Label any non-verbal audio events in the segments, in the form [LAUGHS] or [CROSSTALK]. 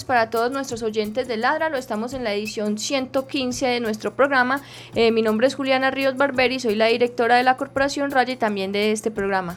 Tardes para todos nuestros oyentes de Ladralo. Estamos en la edición 115 de nuestro programa. Eh, mi nombre es Juliana Ríos Barberi, soy la directora de la Corporación Raya y también de este programa.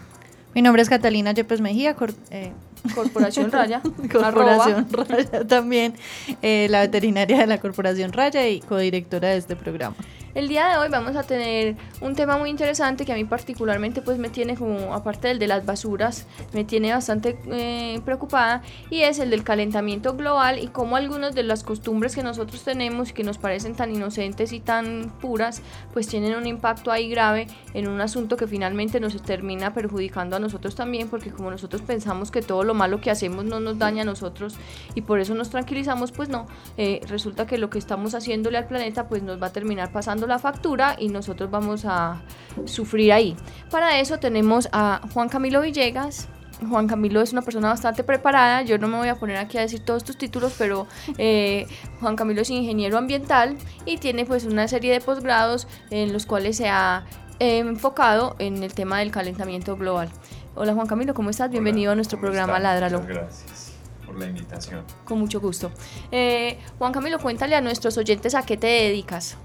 Mi nombre es Catalina Yepes Mejía, eh, Corporación Raya. [LAUGHS] Corporación Raya también, eh, la veterinaria de la Corporación Raya y codirectora de este programa. El día de hoy vamos a tener un tema muy interesante que a mí particularmente pues me tiene como, aparte del de las basuras, me tiene bastante eh, preocupada y es el del calentamiento global y cómo algunas de las costumbres que nosotros tenemos y que nos parecen tan inocentes y tan puras pues tienen un impacto ahí grave en un asunto que finalmente nos termina perjudicando a nosotros también porque como nosotros pensamos que todo lo malo que hacemos no nos daña a nosotros y por eso nos tranquilizamos pues no, eh, resulta que lo que estamos haciéndole al planeta pues nos va a terminar pasando la factura y nosotros vamos a sufrir ahí. Para eso tenemos a Juan Camilo Villegas. Juan Camilo es una persona bastante preparada, yo no me voy a poner aquí a decir todos estos títulos, pero eh, Juan Camilo es ingeniero ambiental y tiene pues una serie de posgrados en los cuales se ha enfocado en el tema del calentamiento global. Hola Juan Camilo, ¿cómo estás? Bienvenido a nuestro programa Ládralo. Muchas gracias por la invitación. Con mucho gusto. Eh, Juan Camilo, cuéntale a nuestros oyentes a qué te dedicas.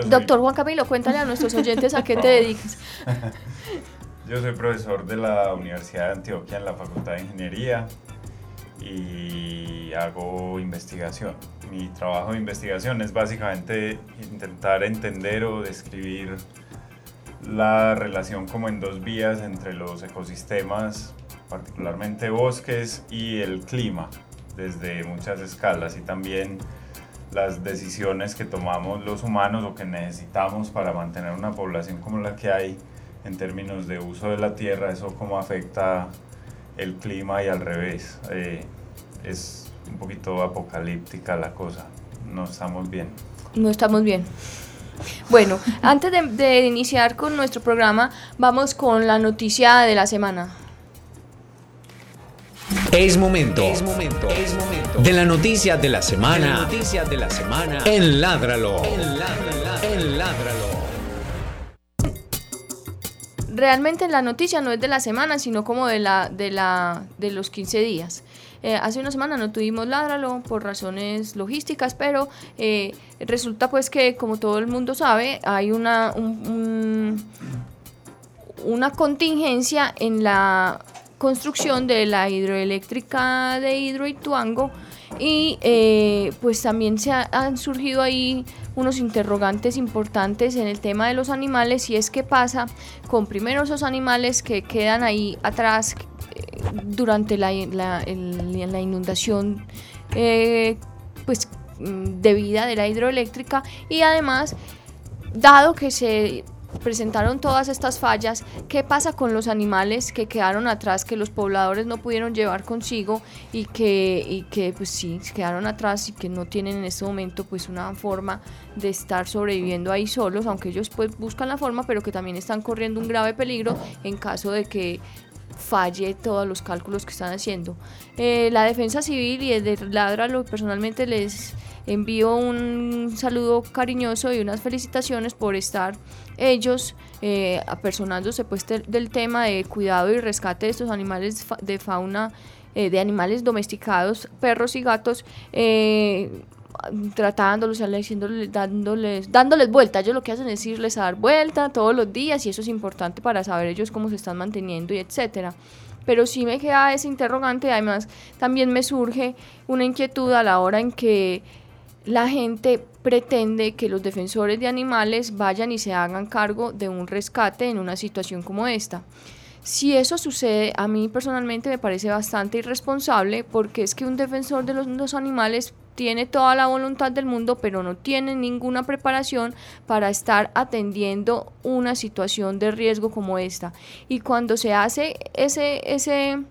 Doctor Juan Camilo, cuéntale a nuestros oyentes a qué te dedicas. [LAUGHS] Yo soy profesor de la Universidad de Antioquia en la Facultad de Ingeniería y hago investigación. Mi trabajo de investigación es básicamente intentar entender o describir la relación como en dos vías entre los ecosistemas, particularmente bosques, y el clima, desde muchas escalas y también las decisiones que tomamos los humanos o que necesitamos para mantener una población como la que hay en términos de uso de la tierra, eso cómo afecta el clima y al revés. Eh, es un poquito apocalíptica la cosa, no estamos bien. No estamos bien. Bueno, antes de, de iniciar con nuestro programa, vamos con la noticia de la semana. Es momento. Es momento. Es momento. De la noticia de la semana. De la noticia de la semana. En Ládralo. En Ládralo. Realmente la noticia no es de la semana, sino como de la de la de los 15 días. Eh, hace una semana no tuvimos Ládralo por razones logísticas, pero eh, resulta pues que como todo el mundo sabe, hay una una contingencia en la construcción de la hidroeléctrica de Hidroituango y eh, pues también se han surgido ahí unos interrogantes importantes en el tema de los animales y es qué pasa con primero esos animales que quedan ahí atrás eh, durante la, la, inundación eh, pues mm, debida de la hidroeléctrica y además dado que se presentaron todas estas fallas, ¿qué pasa con los animales que quedaron atrás, que los pobladores no pudieron llevar consigo y que, y que pues sí, quedaron atrás y que no tienen en este momento pues una forma de estar sobreviviendo ahí solos, aunque ellos pues buscan la forma, pero que también están corriendo un grave peligro en caso de que falle todos los cálculos que están haciendo. Eh, la defensa civil y desde Ladralo personalmente les envío un saludo cariñoso y unas felicitaciones por estar ellos eh, apersonándose pues del tema de cuidado y rescate de estos animales de fauna, eh, de animales domesticados, perros y gatos. Eh, tratándolos, dándoles, dándoles vuelta. Ellos lo que hacen es irles a dar vuelta todos los días y eso es importante para saber ellos cómo se están manteniendo y etcétera. Pero sí me queda ese interrogante, además también me surge una inquietud a la hora en que la gente pretende que los defensores de animales vayan y se hagan cargo de un rescate en una situación como esta. Si eso sucede, a mí personalmente me parece bastante irresponsable porque es que un defensor de los, animales tiene toda la voluntad del mundo, pero no tiene ninguna preparación para estar atendiendo una situación de riesgo como esta. Y cuando se hace ese, ese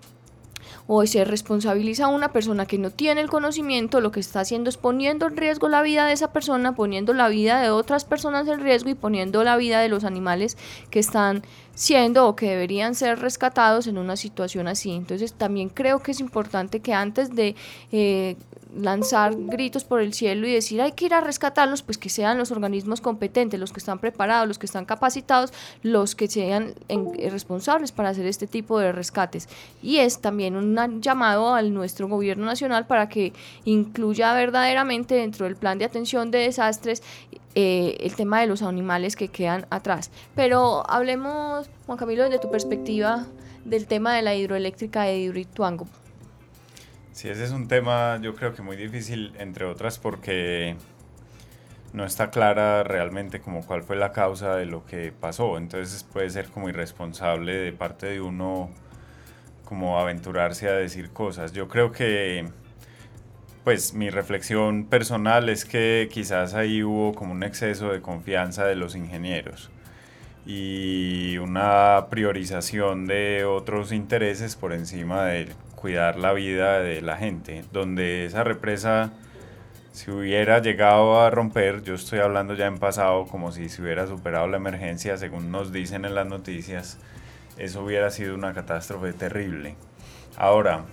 o se responsabiliza a una persona que no tiene el conocimiento, lo que está haciendo es poniendo en riesgo la vida de esa persona, poniendo la vida de otras personas en riesgo y poniendo la vida de los animales que están siendo o que deberían ser rescatados en una situación así. Entonces también creo que es importante que antes de eh, lanzar gritos por el cielo y decir hay que ir a rescatarlos, pues que sean los organismos competentes, los que están preparados, los que están capacitados, los que sean responsables para hacer este tipo de rescates. Y es también un llamado al nuestro gobierno nacional para que incluya verdaderamente dentro del plan de atención de desastres eh, el tema de los animales que quedan atrás. Pero hablemos, Juan Camilo, desde tu perspectiva del tema de la hidroeléctrica de Hidroituango. Sí, ese es un tema yo creo que muy difícil, entre otras porque no está clara realmente como cuál fue la causa de lo que pasó. Entonces puede ser como irresponsable de parte de uno como aventurarse a decir cosas. Yo creo que pues mi reflexión personal es que quizás ahí hubo como un exceso de confianza de los ingenieros y una priorización de otros intereses por encima de cuidar la vida de la gente, donde esa represa si hubiera llegado a romper, yo estoy hablando ya en pasado como si se hubiera superado la emergencia, según nos dicen en las noticias, eso hubiera sido una catástrofe terrible. Ahora,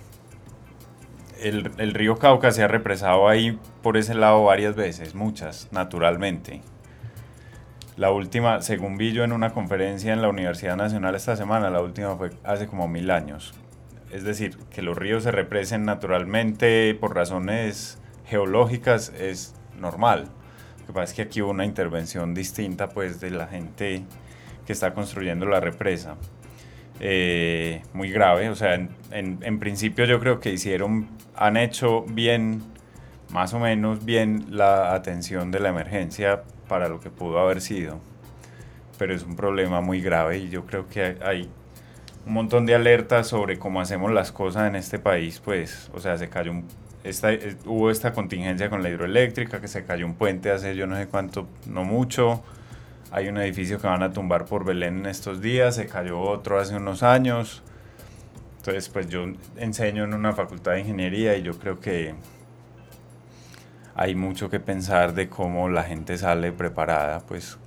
el, río Cauca se ha represado ahí por ese lado varias veces, muchas, naturalmente. La última, según vi yo en una conferencia en la Universidad Nacional esta semana, la última fue hace como mil años. Es decir, que los ríos se represen naturalmente por razones geológicas es normal. Lo que pasa es que aquí hubo una intervención distinta pues de la gente que está construyendo la represa. Eh, muy grave, o sea, en, en, principio yo creo que hicieron, han hecho bien, más o menos bien la atención de la emergencia para lo que pudo haber sido, pero es un problema muy grave y yo creo que hay un montón de alertas sobre cómo hacemos las cosas en este país, pues, o sea, se cayó un, esta, eh, hubo esta contingencia con la hidroeléctrica, que se cayó un puente hace yo no sé cuánto, no mucho, hay un edificio que van a tumbar por Belén en estos días, se cayó otro hace unos años. Entonces, pues yo enseño en una facultad de ingeniería y yo creo que hay mucho que pensar de cómo la gente sale preparada, pues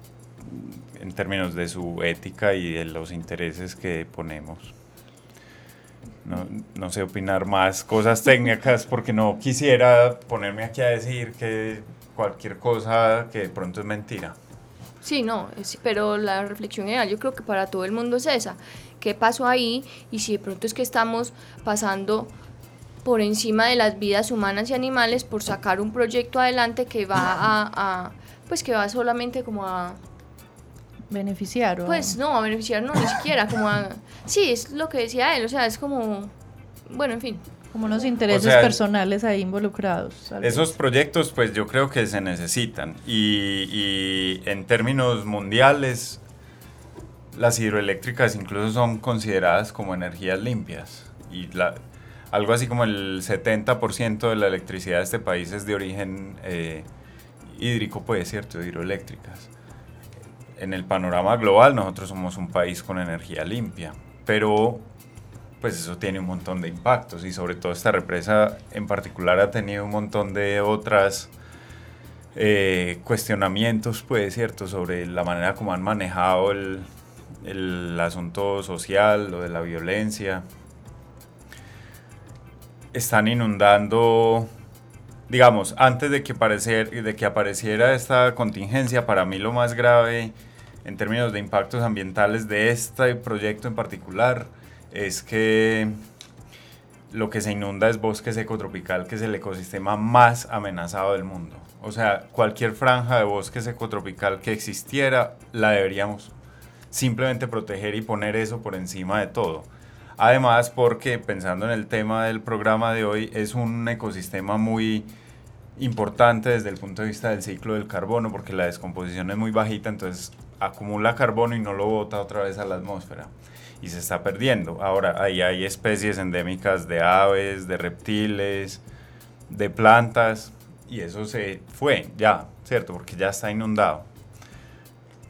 en términos de su ética y de los intereses que ponemos. No, no, sé opinar más cosas técnicas [LAUGHS] porque no quisiera ponerme aquí a decir que cualquier cosa que de pronto es mentira. Sí, no, pero la reflexión general yo creo que para todo el mundo es esa. ¿Qué pasó ahí? Y si de pronto es que estamos pasando por encima de las vidas humanas y animales por sacar un proyecto adelante que va a, pues que va solamente como a beneficiar o pues no a beneficiar no ni siquiera como a sí es lo que decía él o sea es como bueno en fin como unos intereses personales ahí involucrados. Esos proyectos pues yo creo que se necesitan y, y, en términos mundiales las hidroeléctricas incluso son consideradas como energías limpias y la, algo así como el 70% de la electricidad de este país es de origen eh, hídrico, pues cierto, hidroeléctricas. En el panorama global nosotros somos un país con energía limpia, pero pues eso tiene un montón de impactos y sobre todo esta represa en particular ha tenido un montón de otras eh, cuestionamientos, pues cierto, sobre la manera como han manejado el, asunto social, lo de la violencia. Están inundando, digamos, antes de que, de que apareciera esta contingencia, para mí lo más grave en términos de impactos ambientales de este proyecto en particular, es que lo que se inunda es bosque seco tropical, que es el ecosistema más amenazado del mundo. O sea, cualquier franja de bosque seco tropical que existiera, la deberíamos simplemente proteger y poner eso por encima de todo. Además, porque pensando en el tema del programa de hoy, es un ecosistema muy importante desde el punto de vista del ciclo del carbono, porque la descomposición es muy bajita, entonces acumula carbono y no lo bota otra vez a la atmósfera y se está perdiendo. Ahora, ahí hay especies endémicas de aves, de reptiles, de plantas, y eso se fue ya, ¿cierto? Porque ya está inundado.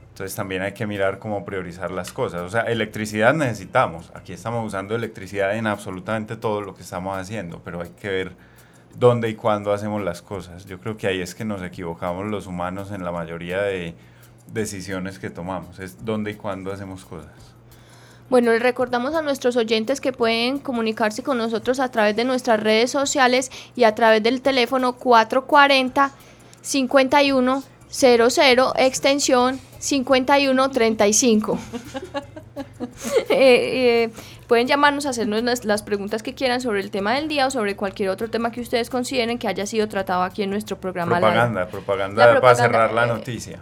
Entonces también hay que mirar cómo priorizar las cosas. O sea, electricidad necesitamos. Aquí estamos usando electricidad en absolutamente todo lo que estamos haciendo, pero hay que ver dónde y cuándo hacemos las cosas. Yo creo que ahí es que nos equivocamos los humanos en la mayoría de decisiones que tomamos. Es dónde y cuándo hacemos cosas. Bueno, les recordamos a nuestros oyentes que pueden comunicarse con nosotros a través de nuestras redes sociales y a través del teléfono 440 51 00 extensión 5135. [LAUGHS] eh, eh, pueden llamarnos a hacernos las, las, preguntas que quieran sobre el tema del día o sobre cualquier otro tema que ustedes consideren que haya sido tratado aquí en nuestro programa. Propaganda, propaganda, propaganda para cerrar la noticia.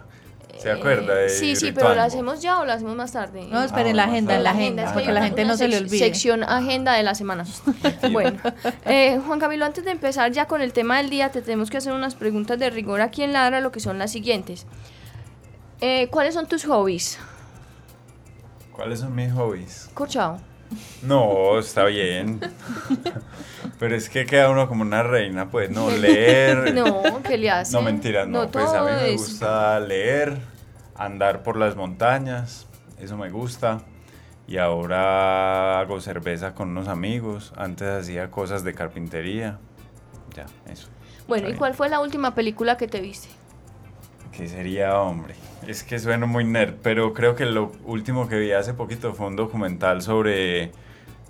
¿Se acuerda? Sí, sí, pero ¿lo hacemos ya o lo hacemos más tarde? No, esperen ah, la agenda, en la agenda, agenda porque la gente no se le olvide. Sección agenda de la semana. [LAUGHS] bueno, eh, Juan Camilo, antes de empezar ya con el tema del día, te tenemos que hacer unas preguntas de rigor aquí en Ladra, lo que son las siguientes. Eh, ¿Cuáles son tus hobbies? ¿Cuáles son mis hobbies? Corchado. No, está bien. [LAUGHS] Pero es que queda uno como una reina, pues, no, leer. [LAUGHS] No, ¿qué le hace? No, mentira, no. pues a mí me gusta leer, andar por las montañas, eso me gusta. Y ahora hago cerveza con unos amigos. Antes hacía cosas de carpintería. Ya, eso. Bueno, ¿y cuál fue la última película que te viste? ¿Qué sería, hombre? Es que suena muy nerd, pero creo que lo último que vi hace poquito fue un documental sobre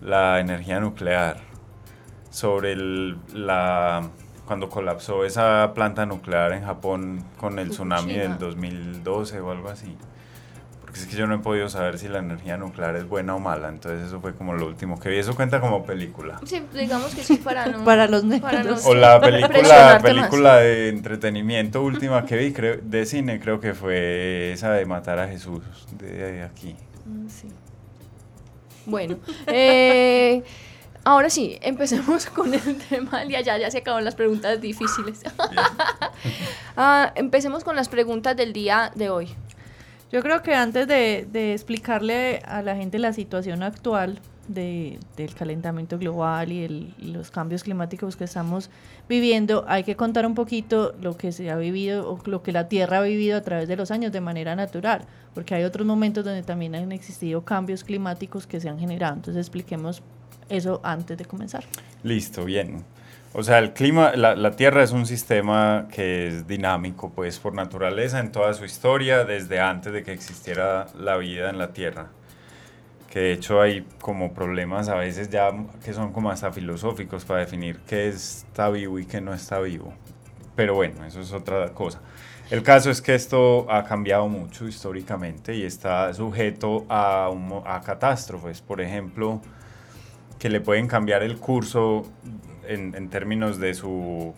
la energía nuclear, sobre el, la cuando colapsó esa planta nuclear en Japón con el tsunami del 2012 o algo así. Porque es que yo no he podido saber si la energía nuclear es buena o mala, entonces eso fue como lo último que vi. Eso cuenta como película. Sí, digamos que sí, para [LAUGHS] no... para los para no, O la [LAUGHS] película, película de entretenimiento última que vi, creo, de cine, creo que fue esa de Matar a Jesús, de aquí. Mm, sí. Bueno, eh... Ahora sí, empecemos [LAUGHS] con el tema del día. Ya, ya se acabaron las preguntas difíciles. [LAUGHS] ah, empecemos con las preguntas del día de hoy. Yo creo que antes de, de explicarle a la gente la situación actual de, del calentamiento global y, el, y, los cambios climáticos que estamos viviendo, hay que contar un poquito lo que se ha vivido o lo que la Tierra ha vivido a través de los años de manera natural, porque hay otros momentos donde también han existido cambios climáticos que se han generado. Entonces expliquemos eso antes de comenzar. Listo, bien. O sea, el clima, la, Tierra es un sistema que es dinámico, pues por naturaleza en toda su historia, desde antes de que existiera la vida en la Tierra. Que de hecho hay como problemas a veces ya que son como hasta filosóficos para definir qué está vivo y qué no está vivo. Pero bueno, eso es otra cosa. El caso es que esto ha cambiado mucho históricamente y está sujeto a catástrofes. Por ejemplo, que le pueden cambiar el curso en, términos de su,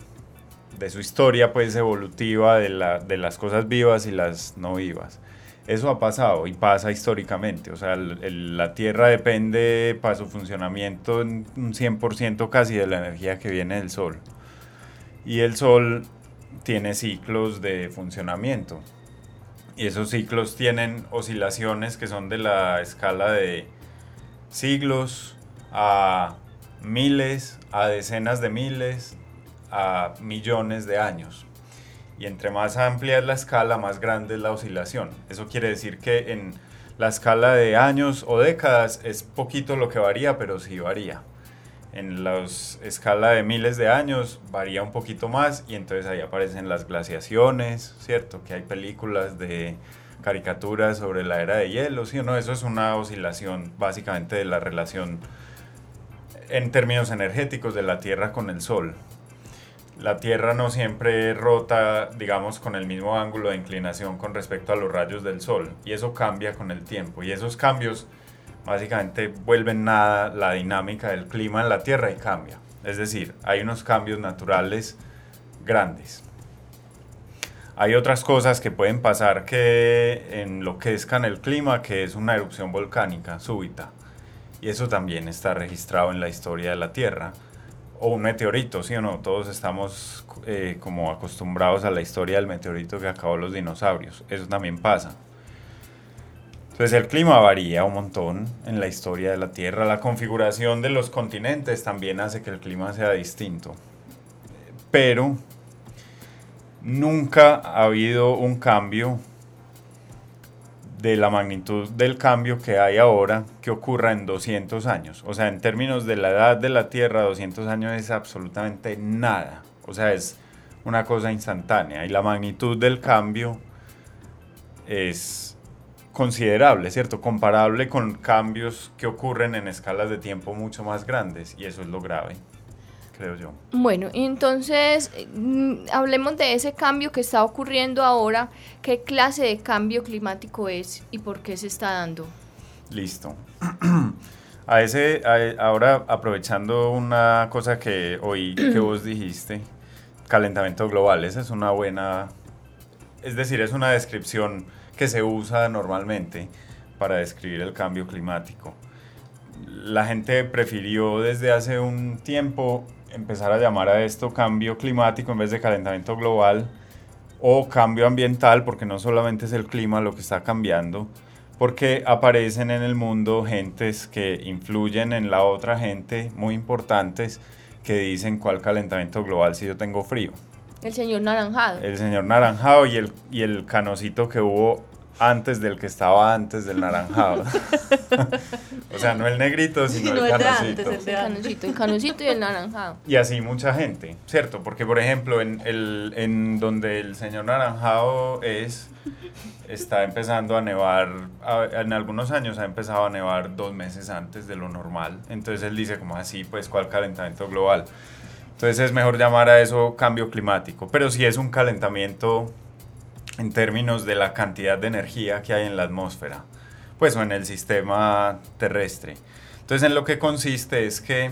de su historia pues evolutiva de, la, de las cosas vivas y las no vivas. Eso ha pasado y pasa históricamente. O sea, la Tierra depende para su funcionamiento en un 100% casi de la energía que viene del Sol. Y el Sol tiene ciclos de funcionamiento. Y esos ciclos tienen oscilaciones que son de la escala de siglos, a miles, a decenas de miles, a millones de años. Y entre más amplia es la escala, más grande es la oscilación. Eso quiere decir que en la escala de años o décadas es poquito lo que varía, pero sí varía. En la escala de miles de años varía un poquito más y entonces ahí aparecen las glaciaciones, ¿cierto? Que hay películas de caricaturas sobre la era de hielo, ¿sí o no? Eso es una oscilación básicamente de la relación en términos energéticos de la Tierra con el Sol. La Tierra no siempre rota, digamos, con el mismo ángulo de inclinación con respecto a los rayos del Sol, y eso cambia con el tiempo, y esos cambios básicamente vuelven nada la dinámica del clima en la Tierra y cambia. Es decir, hay unos cambios naturales grandes. Hay otras cosas que pueden pasar que enloquezcan el clima, que es una erupción volcánica súbita y eso también está registrado en la historia de la Tierra. O un meteorito, ¿sí o no? Todos estamos eh, como acostumbrados a la historia del meteorito que acabó los dinosaurios. Eso también pasa. Entonces el clima varía un montón en la historia de la Tierra. La configuración de los continentes también hace que el clima sea distinto. Pero nunca ha habido un cambio de la magnitud del cambio que hay ahora que ocurra en 200 años. O sea, en términos de la edad de la Tierra, 200 años es absolutamente nada. O sea, es una cosa instantánea. Y la magnitud del cambio es considerable, ¿cierto? Comparable con cambios que ocurren en escalas de tiempo mucho más grandes. Y eso es lo grave creo yo. Bueno, entonces mm, hablemos de ese cambio que está ocurriendo ahora. ¿Qué clase de cambio climático es y por qué se está dando? Listo. [CLEARS THROAT] A ese, ahora aprovechando una cosa que hoy que [CLEARS THROAT] vos dijiste, calentamiento global, esa es una buena, es decir, es una descripción que se usa normalmente para describir el cambio climático. La gente prefirió desde hace un tiempo empezar a llamar a esto cambio climático en vez de calentamiento global o cambio ambiental, porque no solamente es el clima lo que está cambiando, porque aparecen en el mundo gentes que influyen en la otra gente, muy importantes, que dicen cuál calentamiento global si yo tengo frío. El señor naranjado. El señor naranjado y el, y el canocito que hubo antes del que estaba antes del naranjado. [LAUGHS] o sea, no el negrito, sino el canocito. el, canocito. El canocito y el naranjado. Y así mucha gente, ¿cierto? Porque, por ejemplo, en, el, en donde el señor naranjado es, está empezando a nevar, en algunos años ha empezado a nevar dos meses antes de lo normal. Entonces él dice como así, pues, ¿cuál calentamiento global? Entonces es mejor llamar a eso cambio climático. Pero si es un calentamiento en términos de la cantidad de energía que hay en la atmósfera, pues o en el sistema terrestre. Entonces, en lo que consiste es que,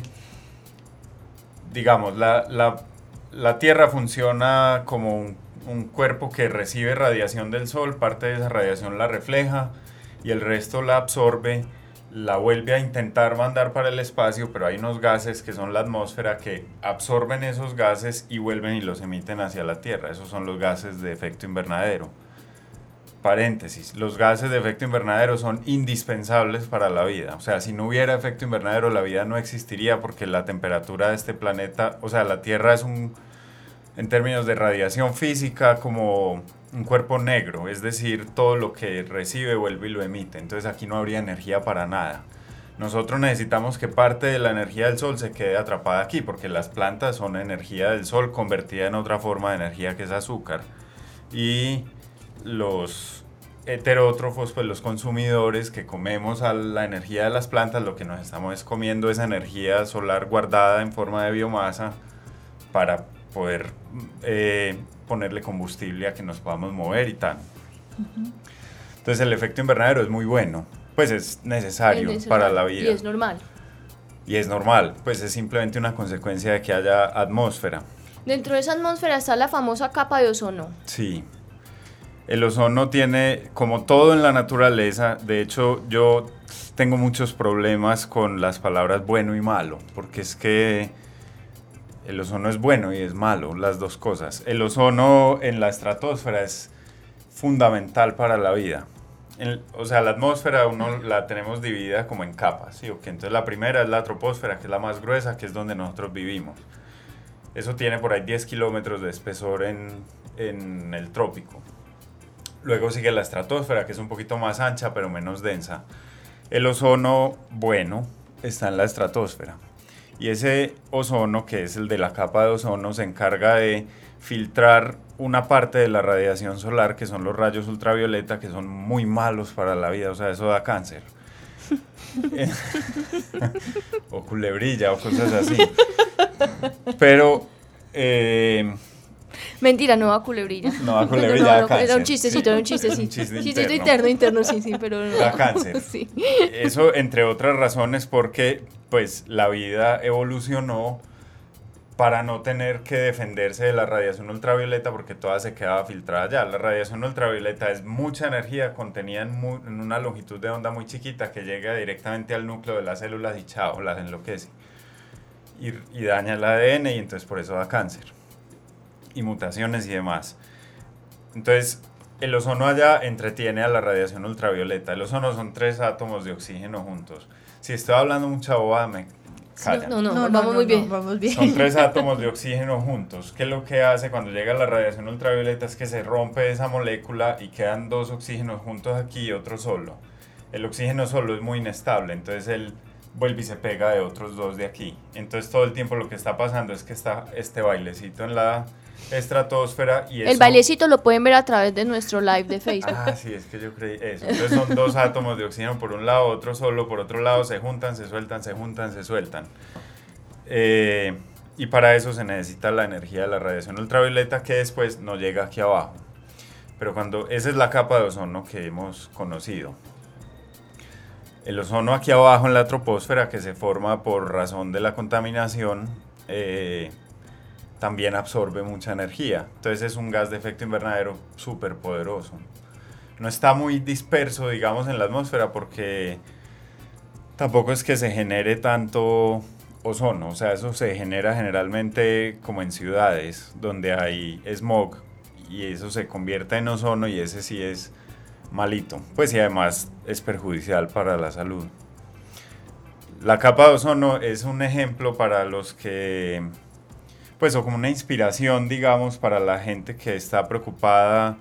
digamos, la, la, la Tierra funciona como un, un, cuerpo que recibe radiación del Sol, parte de esa radiación la refleja y el resto la absorbe la vuelve a intentar mandar para el espacio, pero hay unos gases que son la atmósfera que absorben esos gases y vuelven y los emiten hacia la Tierra. Esos son los gases de efecto invernadero. Paréntesis, los gases de efecto invernadero son indispensables para la vida. O sea, si no hubiera efecto invernadero, la vida no existiría porque la temperatura de este planeta, o sea, la Tierra es un, en términos de radiación física, como un cuerpo negro, es decir, todo lo que recibe vuelve y lo emite. Entonces aquí no habría energía para nada. Nosotros necesitamos que parte de la energía del sol se quede atrapada aquí, porque las plantas son energía del sol convertida en otra forma de energía que es azúcar. Y los heterótrofos, pues los consumidores que comemos a la energía de las plantas, lo que nos estamos es comiendo esa energía solar guardada en forma de biomasa para poder eh, ponerle combustible a que nos podamos mover y tal. Entonces el efecto invernadero es muy bueno, pues es necesario, para la vida. Y es normal. Y es normal, pues es simplemente una consecuencia de que haya atmósfera. Dentro de esa atmósfera está la famosa capa de ozono. Sí. El ozono tiene, como todo en la naturaleza, de hecho yo tengo muchos problemas con las palabras bueno y malo, porque es que el ozono es bueno y es malo, las dos cosas. El ozono en la estratosfera es fundamental para la vida. o sea, la atmósfera uno la tenemos dividida como en capas, ¿sí? Entonces la primera es la troposfera, que es la más gruesa, que es donde nosotros vivimos. Eso tiene por ahí 10 kilómetros de espesor en, en el trópico. Luego sigue la estratosfera, que es un poquito más ancha, pero menos densa. El ozono bueno está en la estratosfera. Y ese ozono, que es el de la capa de ozono, se encarga de filtrar una parte de la radiación solar, que son los rayos ultravioleta, que son muy malos para la vida, o sea, eso da cáncer. [LAUGHS] o culebrilla o cosas así. Pero... Eh, Mentira, no va culebrilla. No va culebrilla. [LAUGHS] No, era un chistecito, era un chistecito. un chistecito interno. interno, sí, sí, pero Da cáncer. [LAUGHS] Sí. Eso, entre otras razones, porque pues la vida evolucionó para no tener que defenderse de la radiación ultravioleta porque toda se quedaba filtrada ya. La radiación ultravioleta es mucha energía contenida en, una longitud de onda muy chiquita que llega directamente al núcleo de las células y chao, las enloquece. Y, y daña el ADN y entonces por eso da cáncer. Y mutaciones y demás. Entonces, el ozono allá entretiene a la radiación ultravioleta. El ozono son tres átomos de oxígeno juntos si estoy hablando mucha bobada, me callan. No, no, vamos muy bien. vamos bien. Son tres átomos de oxígeno juntos. ¿Qué es lo que hace cuando llega la radiación ultravioleta? Es que se rompe esa molécula y quedan dos oxígenos juntos aquí y otro solo. El oxígeno solo es muy inestable, entonces él vuelve y se pega de otros dos de aquí. Entonces todo el tiempo lo que está pasando es que está este bailecito en la estratosfera y El eso- bailecito lo pueden ver a través de nuestro live de Facebook. Ah, sí, es que yo creí eso. Entonces son dos átomos de oxígeno por un lado, otro solo por otro lado, se juntan, se sueltan, se juntan, se sueltan. Eh, y para eso se necesita la energía de la radiación ultravioleta que después no llega aquí abajo. Pero cuando esa es la capa de ozono que hemos conocido. El ozono aquí abajo en la troposfera que se forma por razón de la contaminación eh, también absorbe mucha energía. Entonces es un gas de efecto invernadero súper poderoso. No está muy disperso, digamos, en la atmósfera porque tampoco es que se genere tanto ozono. O sea, eso se genera generalmente como en ciudades donde hay smog y eso se convierte en ozono y ese sí es malito. Pues y además es perjudicial para la salud. La capa de ozono es un ejemplo para los que pues o como una inspiración, digamos, para la gente que está preocupada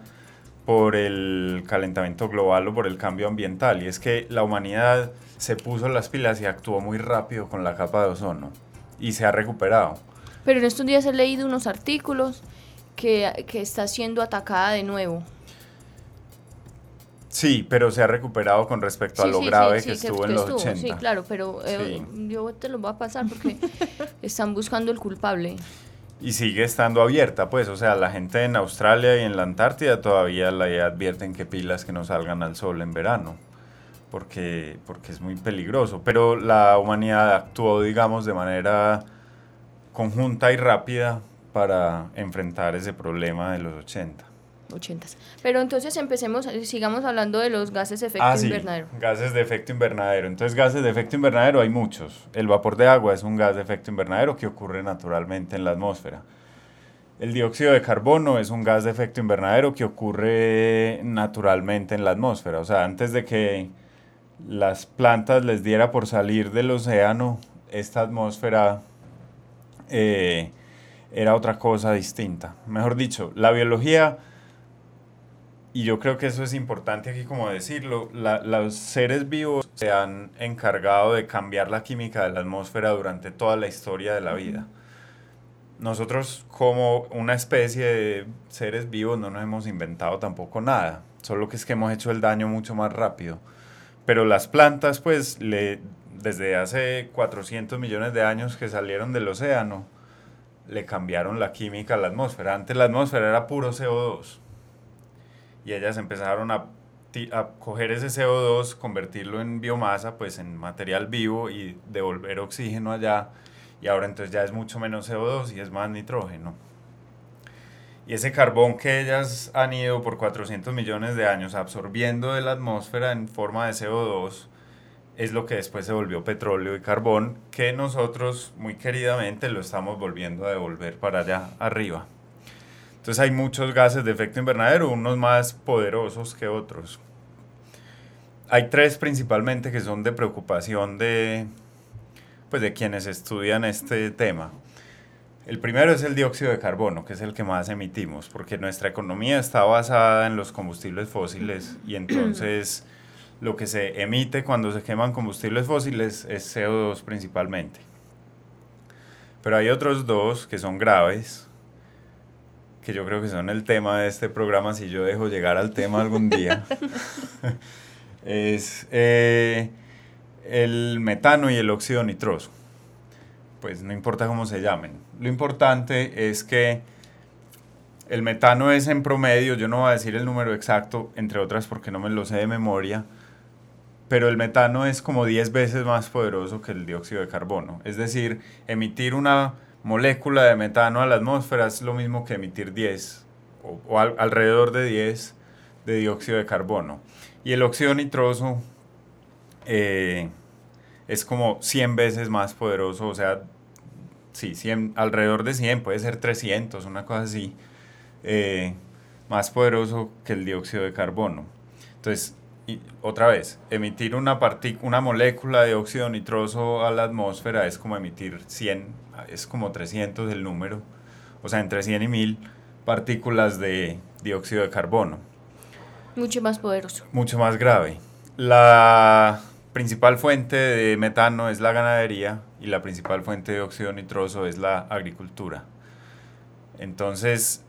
por el calentamiento global o por el cambio ambiental. Y es que la humanidad se puso las pilas y actuó muy rápido con la capa de ozono y se ha recuperado. Pero en estos días he leído unos artículos que, que está siendo atacada de nuevo. Sí, pero se ha recuperado con respecto a Sí, lo sí, grave sí, que estuvo en los estuvo, 80. Sí, claro, pero eh, yo te lo voy a pasar porque [LAUGHS] están buscando el culpable. Y sigue estando abierta, pues, o sea, la gente en Australia y en la Antártida todavía le advierten que pilas que no salgan al sol en verano, porque, porque es muy peligroso. Pero la humanidad actuó, digamos, de manera conjunta y rápida para enfrentar ese problema de los 80. 80. Pero entonces empecemos, eh, sigamos hablando de los gases de efecto Ah, sí, invernadero. gases de efecto invernadero. Entonces, gases de efecto invernadero hay muchos. El vapor de agua es un gas de efecto invernadero que ocurre naturalmente en la atmósfera. El dióxido de carbono es un gas de efecto invernadero que ocurre naturalmente en la atmósfera. O sea, antes de que las plantas les diera por salir del océano, esta atmósfera eh, era otra cosa distinta. Mejor dicho, la biología y yo creo que eso es importante aquí como decirlo, la- los seres vivos se han encargado de cambiar la química de la atmósfera durante toda la historia de la vida. Nosotros como una especie de seres vivos no nos hemos inventado tampoco nada, solo que es que hemos hecho el daño mucho más rápido. Pero las plantas pues le, desde hace 400 millones de años que salieron del océano, le cambiaron la química a la atmósfera. Antes la atmósfera era puro CO2 y ellas empezaron a, a coger ese CO2, convertirlo en biomasa, pues en material vivo y devolver oxígeno allá. Y ahora entonces ya es mucho menos CO2 y es más nitrógeno. Y ese carbón que ellas han ido por 400 millones de años absorbiendo de la atmósfera en forma de CO2 es lo que después se volvió petróleo y carbón que nosotros muy queridamente lo estamos volviendo a devolver para allá arriba. Entonces hay muchos gases de efecto invernadero, unos más poderosos que otros. Hay tres principalmente que son de preocupación de, pues de quienes estudian este tema. El primero es el dióxido de carbono, que es el que más emitimos, porque nuestra economía está basada en los combustibles fósiles y [CLEARS THROAT] entonces lo que se emite cuando se queman combustibles fósiles es CO2 principalmente. Pero hay otros dos que son graves, que yo creo que son el tema de este programa, si yo dejo llegar al tema algún día. [LAUGHS] es eh, el metano y el óxido nitroso. Pues no importa cómo se llamen. Lo importante es que el metano es en promedio, yo no voy a decir el número exacto, entre otras porque no me lo sé de memoria, pero el metano es como 10 veces más poderoso que el dióxido de carbono. Es decir, emitir una molécula de metano a la atmósfera es lo mismo que emitir 10 o, o al- alrededor de 10 de dióxido de carbono. Y el óxido nitroso eh, es como 100 veces más poderoso, o sea, sí, 100, alrededor de 100, puede ser 300, una cosa así, eh, más poderoso que el dióxido de carbono. Entonces, y otra vez, emitir una, una molécula de óxido nitroso a la atmósfera es como emitir 100, es como 300 el número, o sea, entre 100 y 1000 partículas de dióxido de carbono. Mucho más poderoso. Mucho más grave. La principal fuente de metano es la ganadería y la principal fuente de óxido nitroso es la agricultura. Entonces,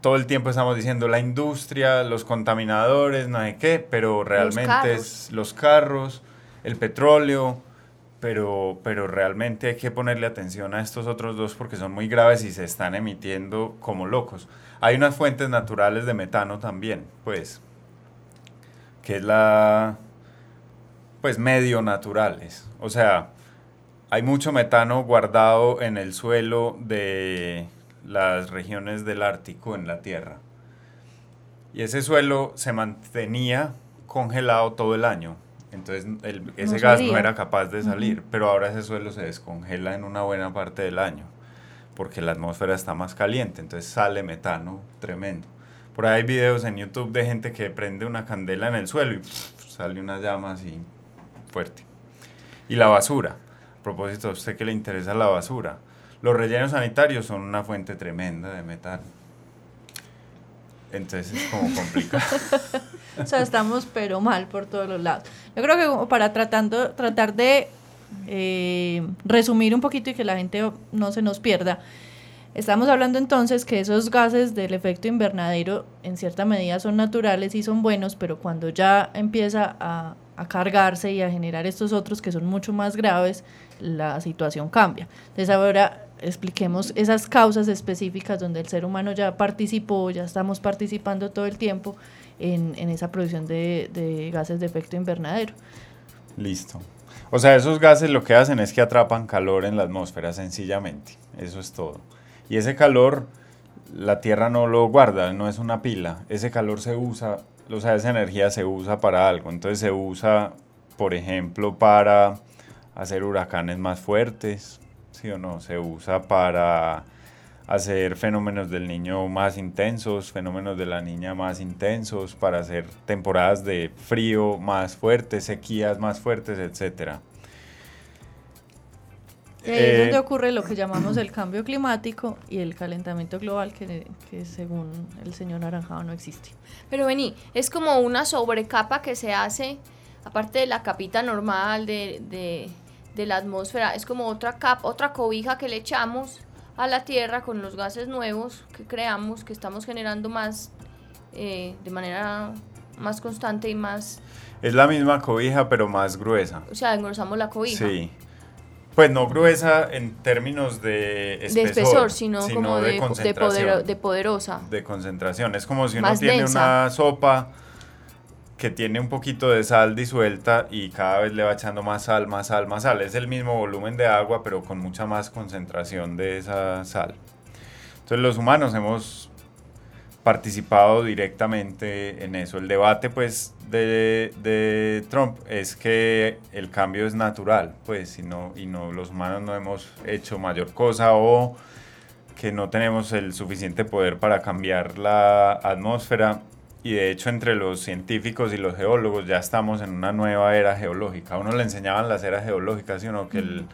todo el tiempo estamos diciendo la industria, los contaminadores, no sé qué, pero realmente es los carros, el petróleo, pero, pero realmente hay que ponerle atención a estos otros dos porque son muy graves y se están emitiendo como locos. Hay unas fuentes naturales de metano también, pues, que es la, pues, medio naturales. O sea, hay mucho metano guardado en el suelo de las regiones del Ártico en la Tierra. Y ese suelo se mantenía congelado todo el año. Entonces ese gas no era capaz de salir, pero ahora ese suelo se descongela en una buena parte del año, porque la atmósfera está más caliente, entonces sale metano tremendo. Por ahí hay videos en YouTube de gente que prende una candela en el suelo y sale una llama así fuerte. Y la basura. A propósito, a usted que le interesa la basura. Los rellenos sanitarios son una fuente tremenda de metano. Entonces es como complicado. [LAUGHS] o sea, estamos pero mal por todos los lados. Yo creo que para tratando, tratar de eh, resumir un poquito y que la gente no se nos pierda, estamos hablando entonces que esos gases del efecto invernadero en cierta medida son naturales y son buenos, pero cuando ya empieza a, a cargarse y a generar estos otros que son mucho más graves, la situación cambia. Entonces ahora expliquemos esas causas específicas donde el ser humano ya participó, ya estamos participando todo el tiempo en, esa producción de, gases de efecto invernadero. Listo. O sea, esos gases lo que hacen es que atrapan calor en la atmósfera sencillamente. Eso es todo. Y ese calor, la Tierra no lo guarda, no es una pila. Ese calor se usa, o sea, esa energía se usa para algo. Entonces se usa, por ejemplo, para hacer huracanes más fuertes, ¿sí o no? Se usa para hacer fenómenos del niño más intensos, fenómenos de la niña más intensos, para hacer temporadas de frío más fuertes, sequías más fuertes, etc. Y ahí es donde eh, ocurre lo que llamamos el cambio climático y el calentamiento global, que, según el señor Naranjado no existe. Pero vení, es como una sobrecapa que se hace, aparte de la capita normal de de la atmósfera. Es como otra capa, otra cobija que le echamos a la Tierra con los gases nuevos que creamos, que estamos generando más eh, de manera más constante y más... Es la misma cobija, pero más gruesa. O sea, engrosamos la cobija. Sí. Pues no gruesa en términos de espesor, de espesor sino, como de, de, poderosa. De concentración. Es como si uno tiene una sopa que tiene un poquito de sal disuelta y cada vez le va echando más sal, más sal, más sal. Es el mismo volumen de agua, pero con mucha más concentración de esa sal. Entonces los humanos hemos participado directamente en eso. El debate pues de, de Trump es que el cambio es natural, pues, y no, y no los humanos no hemos hecho mayor cosa o que no tenemos el suficiente poder para cambiar la atmósfera y de hecho entre los científicos y los geólogos ya estamos en una nueva era geológica. A uno le enseñaban las eras geológicas, sino que el,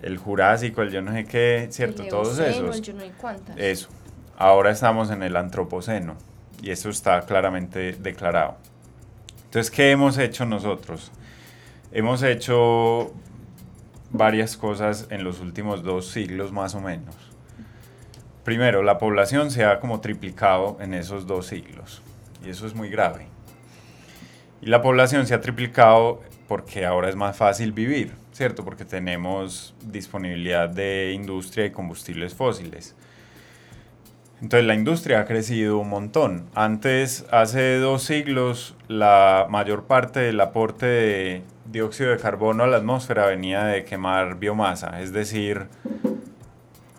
el, Jurásico, el yo no sé qué, ¿cierto? Todos esos. yo no sé cuántas. Eso. Ahora estamos en el Antropoceno y eso está claramente declarado. Entonces, ¿qué hemos hecho nosotros? Hemos hecho varias cosas en los últimos dos siglos más o menos. Primero, la población se ha como triplicado en esos dos siglos y eso es muy grave. Y la población se ha triplicado porque ahora es más fácil vivir, ¿cierto? Porque tenemos disponibilidad de industria y combustibles fósiles. Entonces la industria ha crecido un montón. Antes, hace dos siglos, la mayor parte del aporte de dióxido de carbono a la atmósfera venía de quemar biomasa, es decir,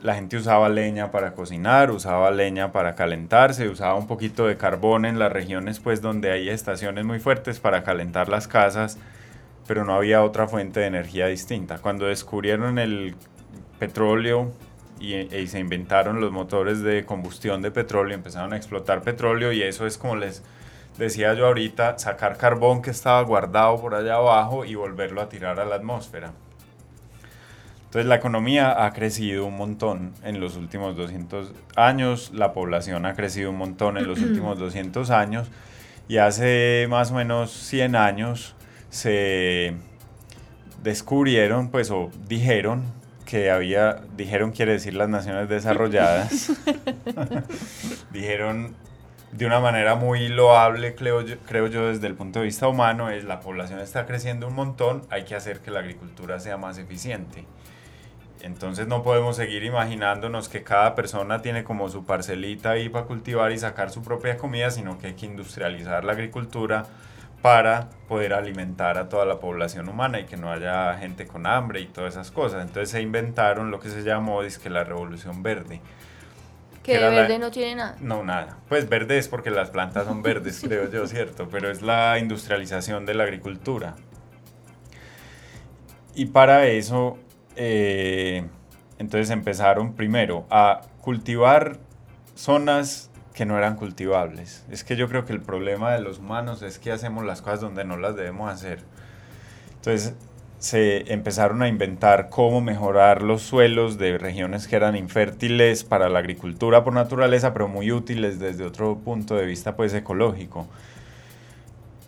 la gente usaba leña para cocinar, usaba leña para calentarse, usaba un poquito de carbón en las regiones pues donde hay estaciones muy fuertes para calentar las casas, pero no había otra fuente de energía distinta. Cuando descubrieron el petróleo y, y se inventaron los motores de combustión de petróleo, empezaron a explotar petróleo y eso es como les decía yo ahorita, sacar carbón que estaba guardado por allá abajo y volverlo a tirar a la atmósfera. Entonces la economía ha crecido un montón en los últimos 200 años, la población ha crecido un montón en los [CLEARS THROAT] últimos 200 años y hace más o menos 100 años se descubrieron, pues, o dijeron que había, dijeron quiere decir las naciones desarrolladas, [LAUGHS] dijeron de una manera muy loable, creo yo, creo yo, desde el punto de vista humano, es la población está creciendo un montón, hay que hacer que la agricultura sea más eficiente. Entonces no podemos seguir imaginándonos que cada persona tiene como su parcelita ahí para cultivar y sacar su propia comida, sino que hay que industrializar la agricultura para poder alimentar a toda la población humana y que no haya gente con hambre y todas esas cosas. Entonces se inventaron lo que se llamó que la revolución verde que, de verde no tiene nada. No, nada. Pues verde es porque las plantas son [LAUGHS] verdes, creo yo, ¿cierto? Pero es la industrialización de la agricultura. Y para eso, eh, entonces empezaron primero a cultivar zonas que no eran cultivables. Es que yo creo que el problema de los humanos es que hacemos las cosas donde no las debemos hacer. Entonces se empezaron a inventar cómo mejorar los suelos de regiones que eran infértiles para la agricultura por naturaleza, pero muy útiles desde otro punto de vista pues ecológico.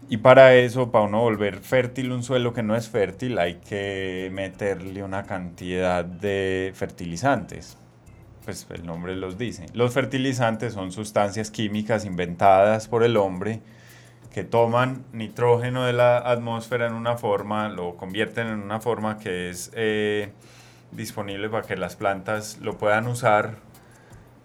Y para eso, para uno volver fértil un suelo que no es fértil, hay que meterle una cantidad de fertilizantes. Pues el nombre los dice. Los fertilizantes son sustancias químicas inventadas por el hombre que toman nitrógeno de la atmósfera en una forma, lo convierten en una forma que es eh, disponible para que las plantas lo puedan usar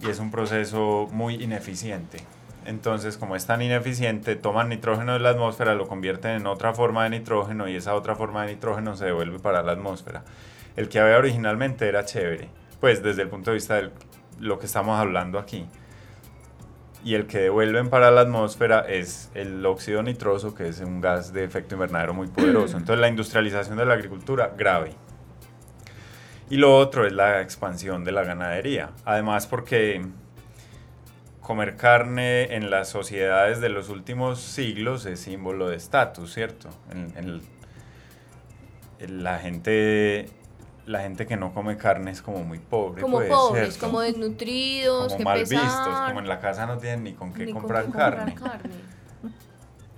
y es un proceso muy ineficiente. Entonces, como es tan ineficiente, toman nitrógeno de la atmósfera, lo convierten en otra forma de nitrógeno y esa otra forma de nitrógeno se devuelve para la atmósfera. El que había originalmente era chévere, pues desde el punto de vista de lo que estamos hablando aquí y el que devuelven para la atmósfera es el óxido nitroso, que es un gas de efecto invernadero muy poderoso. [CLEARS THROAT] Entonces la industrialización de la agricultura, grave. Y lo otro es la expansión de la ganadería. Además porque comer carne en las sociedades de los últimos siglos es símbolo de estatus, ¿cierto? En, la gente la gente que no come carne es como muy pobre. Como pobres, como desnutridos, como mal vistos, como en la casa no tienen ni con qué comprar, carne.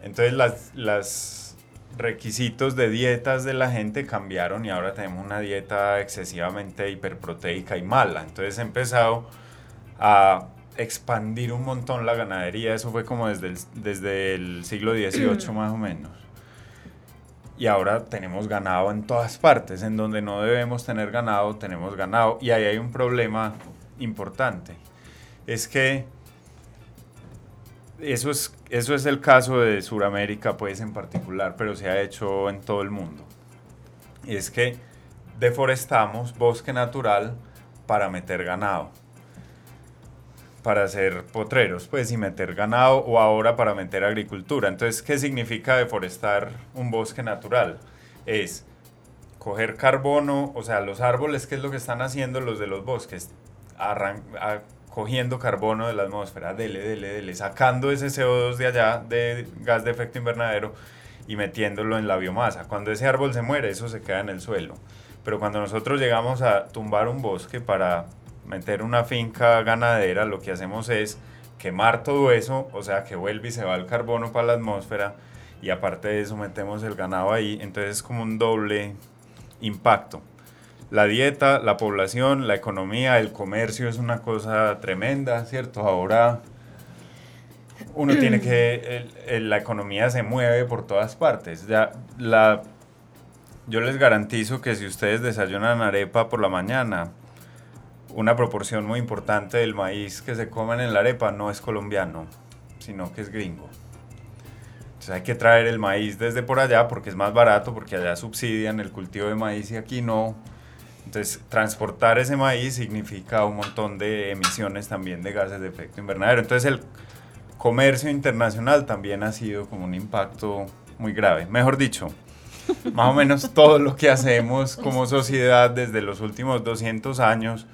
Entonces las, las requisitos de dietas de la gente cambiaron y ahora tenemos una dieta excesivamente hiperproteica y mala. Entonces he empezado a expandir un montón la ganadería, eso fue como desde desde el siglo XVIII más o menos y ahora tenemos ganado en todas partes. En donde no debemos tener ganado, tenemos ganado. Y ahí hay un problema importante. Es que eso es, eso es el caso de Sudamérica, pues en particular, pero se ha hecho en todo el mundo. Es que deforestamos bosque natural para meter ganado para hacer potreros, pues, y meter ganado, o ahora para meter agricultura. Entonces, ¿qué significa deforestar un bosque natural? Es coger carbono, o sea, los árboles, ¿qué es lo que están haciendo los de los bosques? cogiendo carbono de la atmósfera, dele, dele, dele, sacando ese CO2 de allá, de gas de efecto invernadero, y metiéndolo en la biomasa. Cuando ese árbol se muere, eso se queda en el suelo. Pero cuando nosotros llegamos a tumbar un bosque para meter una finca ganadera, lo que hacemos es quemar todo eso, o sea que vuelve y se va el carbono para la atmósfera y aparte de eso metemos el ganado ahí, entonces es como un doble impacto. La dieta, la población, la economía, el comercio es una cosa tremenda, ¿cierto? Ahora uno [CLEARS THROAT] tiene que, la economía se mueve por todas partes. Ya la, yo les garantizo que si ustedes desayunan arepa por la mañana, una proporción muy importante del maíz que se comen en la arepa no es colombiano, sino que es gringo. Entonces hay que traer el maíz desde por allá porque es más barato, porque allá subsidian el cultivo de maíz y aquí no. Entonces transportar ese maíz significa un montón de emisiones también de gases de efecto invernadero. Entonces el comercio internacional también ha sido como un impacto muy grave. Mejor dicho, más o menos todo lo que hacemos como [LAUGHS] sociedad desde los últimos 200 años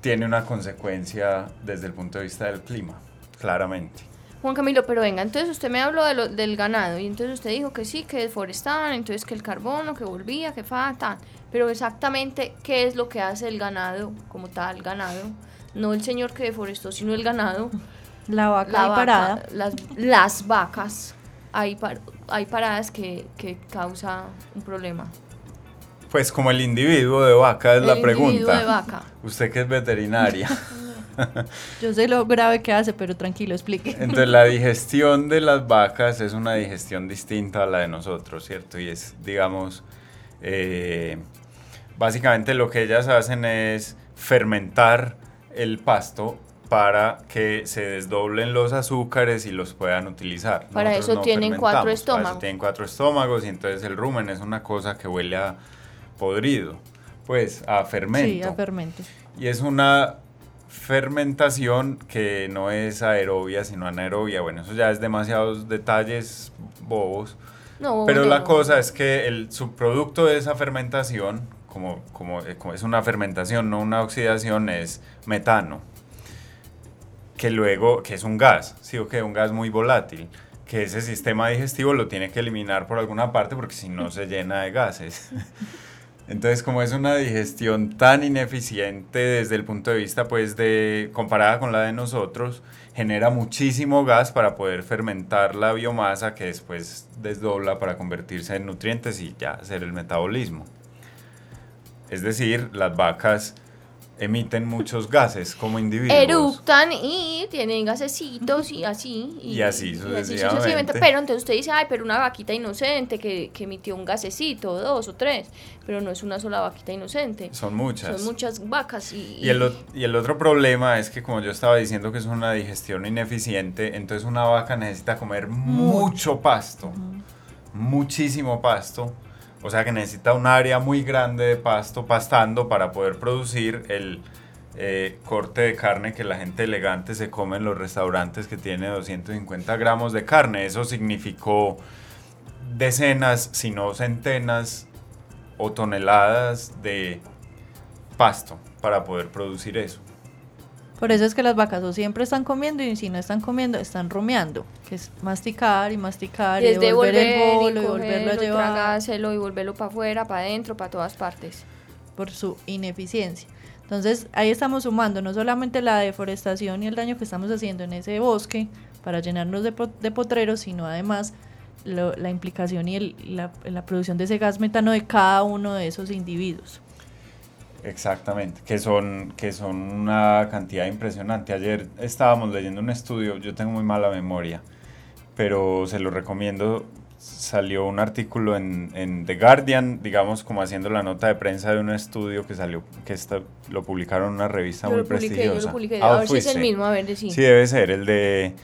tiene una consecuencia desde el punto de vista del clima, claramente. Juan Camilo, pero venga, entonces usted me habló de lo, del ganado y entonces usted dijo que sí, que deforestaban, entonces que el carbono, que volvía, que falta, pero exactamente qué es lo que hace el ganado como tal, ganado, no el señor que deforestó, sino el ganado. La vaca La ahí vaca, parada. Las, las vacas, hay, par- hay paradas que, que causa un problema. Pues como el individuo de vaca es El la individuo pregunta. de vaca. Usted que es veterinaria. [LAUGHS] Yo sé lo grave que hace, pero tranquilo, explique. Entonces la digestión de las vacas es una digestión distinta a la de nosotros, ¿cierto? Y es, digamos, eh, básicamente lo que ellas hacen es fermentar el pasto para que se desdoblen los azúcares y los puedan utilizar. Para Nosotros eso no tienen cuatro fermentamos, para eso estómagos. tienen cuatro estómagos y entonces el rumen es una cosa que huele a podrido, pues a fermento. Sí, a fermento. Y es una fermentación que no es aerobia, sino anaerobia. Bueno, eso ya es demasiados detalles bobos. No, Pero no, la cosa es que el subproducto de esa fermentación, como, como, eh, como es una fermentación, no una oxidación, es metano. Que luego, que es un gas, sí o que un gas muy volátil, que ese sistema digestivo lo tiene que eliminar por alguna parte porque si no se llena de gases. [LAUGHS] Entonces, como es una digestión tan ineficiente desde el punto de vista, pues, de comparada con la de nosotros, genera muchísimo gas para poder fermentar la biomasa que después desdobla para convertirse en nutrientes y ya hacer el metabolismo. Es decir, las vacas emiten muchos gases como individuos. eructan y tienen gasecitos y así. Y así sucesivamente. Pero entonces usted dice, ay, pero una vaquita inocente que, que emitió un gasecito, dos o tres, pero no es una sola vaquita inocente. Son muchas. Son muchas vacas y... Y el, y el otro problema es que, como yo estaba diciendo, que es una digestión ineficiente, entonces una vaca necesita comer mucho pasto, muchísimo pasto. O sea que necesita un área muy grande de pasto pastando para poder producir el eh, corte de carne que la gente elegante se come en los restaurantes que tiene 250 gramos de carne. Eso significó decenas, si no centenas o toneladas de pasto para poder producir eso. Por eso es que las vacas o siempre están comiendo y si no están comiendo, están rumiando, que es masticar y masticar y devolver el bolo y y volverlo a llevar tragárselo y volverlo para afuera, para adentro, para todas partes. por su ineficiencia. Entonces ahí estamos sumando no solamente la deforestación y el daño que estamos haciendo en ese bosque para llenarnos de, de potreros, sino además lo- la implicación y el- la, la producción de ese gas metano de cada uno de esos individuos. Exactamente, que son, que son una cantidad impresionante. Ayer estábamos leyendo un estudio, yo tengo muy mala memoria, pero se lo recomiendo. Salió un artículo en, en The Guardian, digamos, como haciendo la nota de prensa de un estudio que salió, que está, lo publicaron en una revista Yo muy lo publiqué, yo prestigiosa. lo publiqué. Ah, a ver si es el mismo, a ver sí. Sí, debe ser, el de,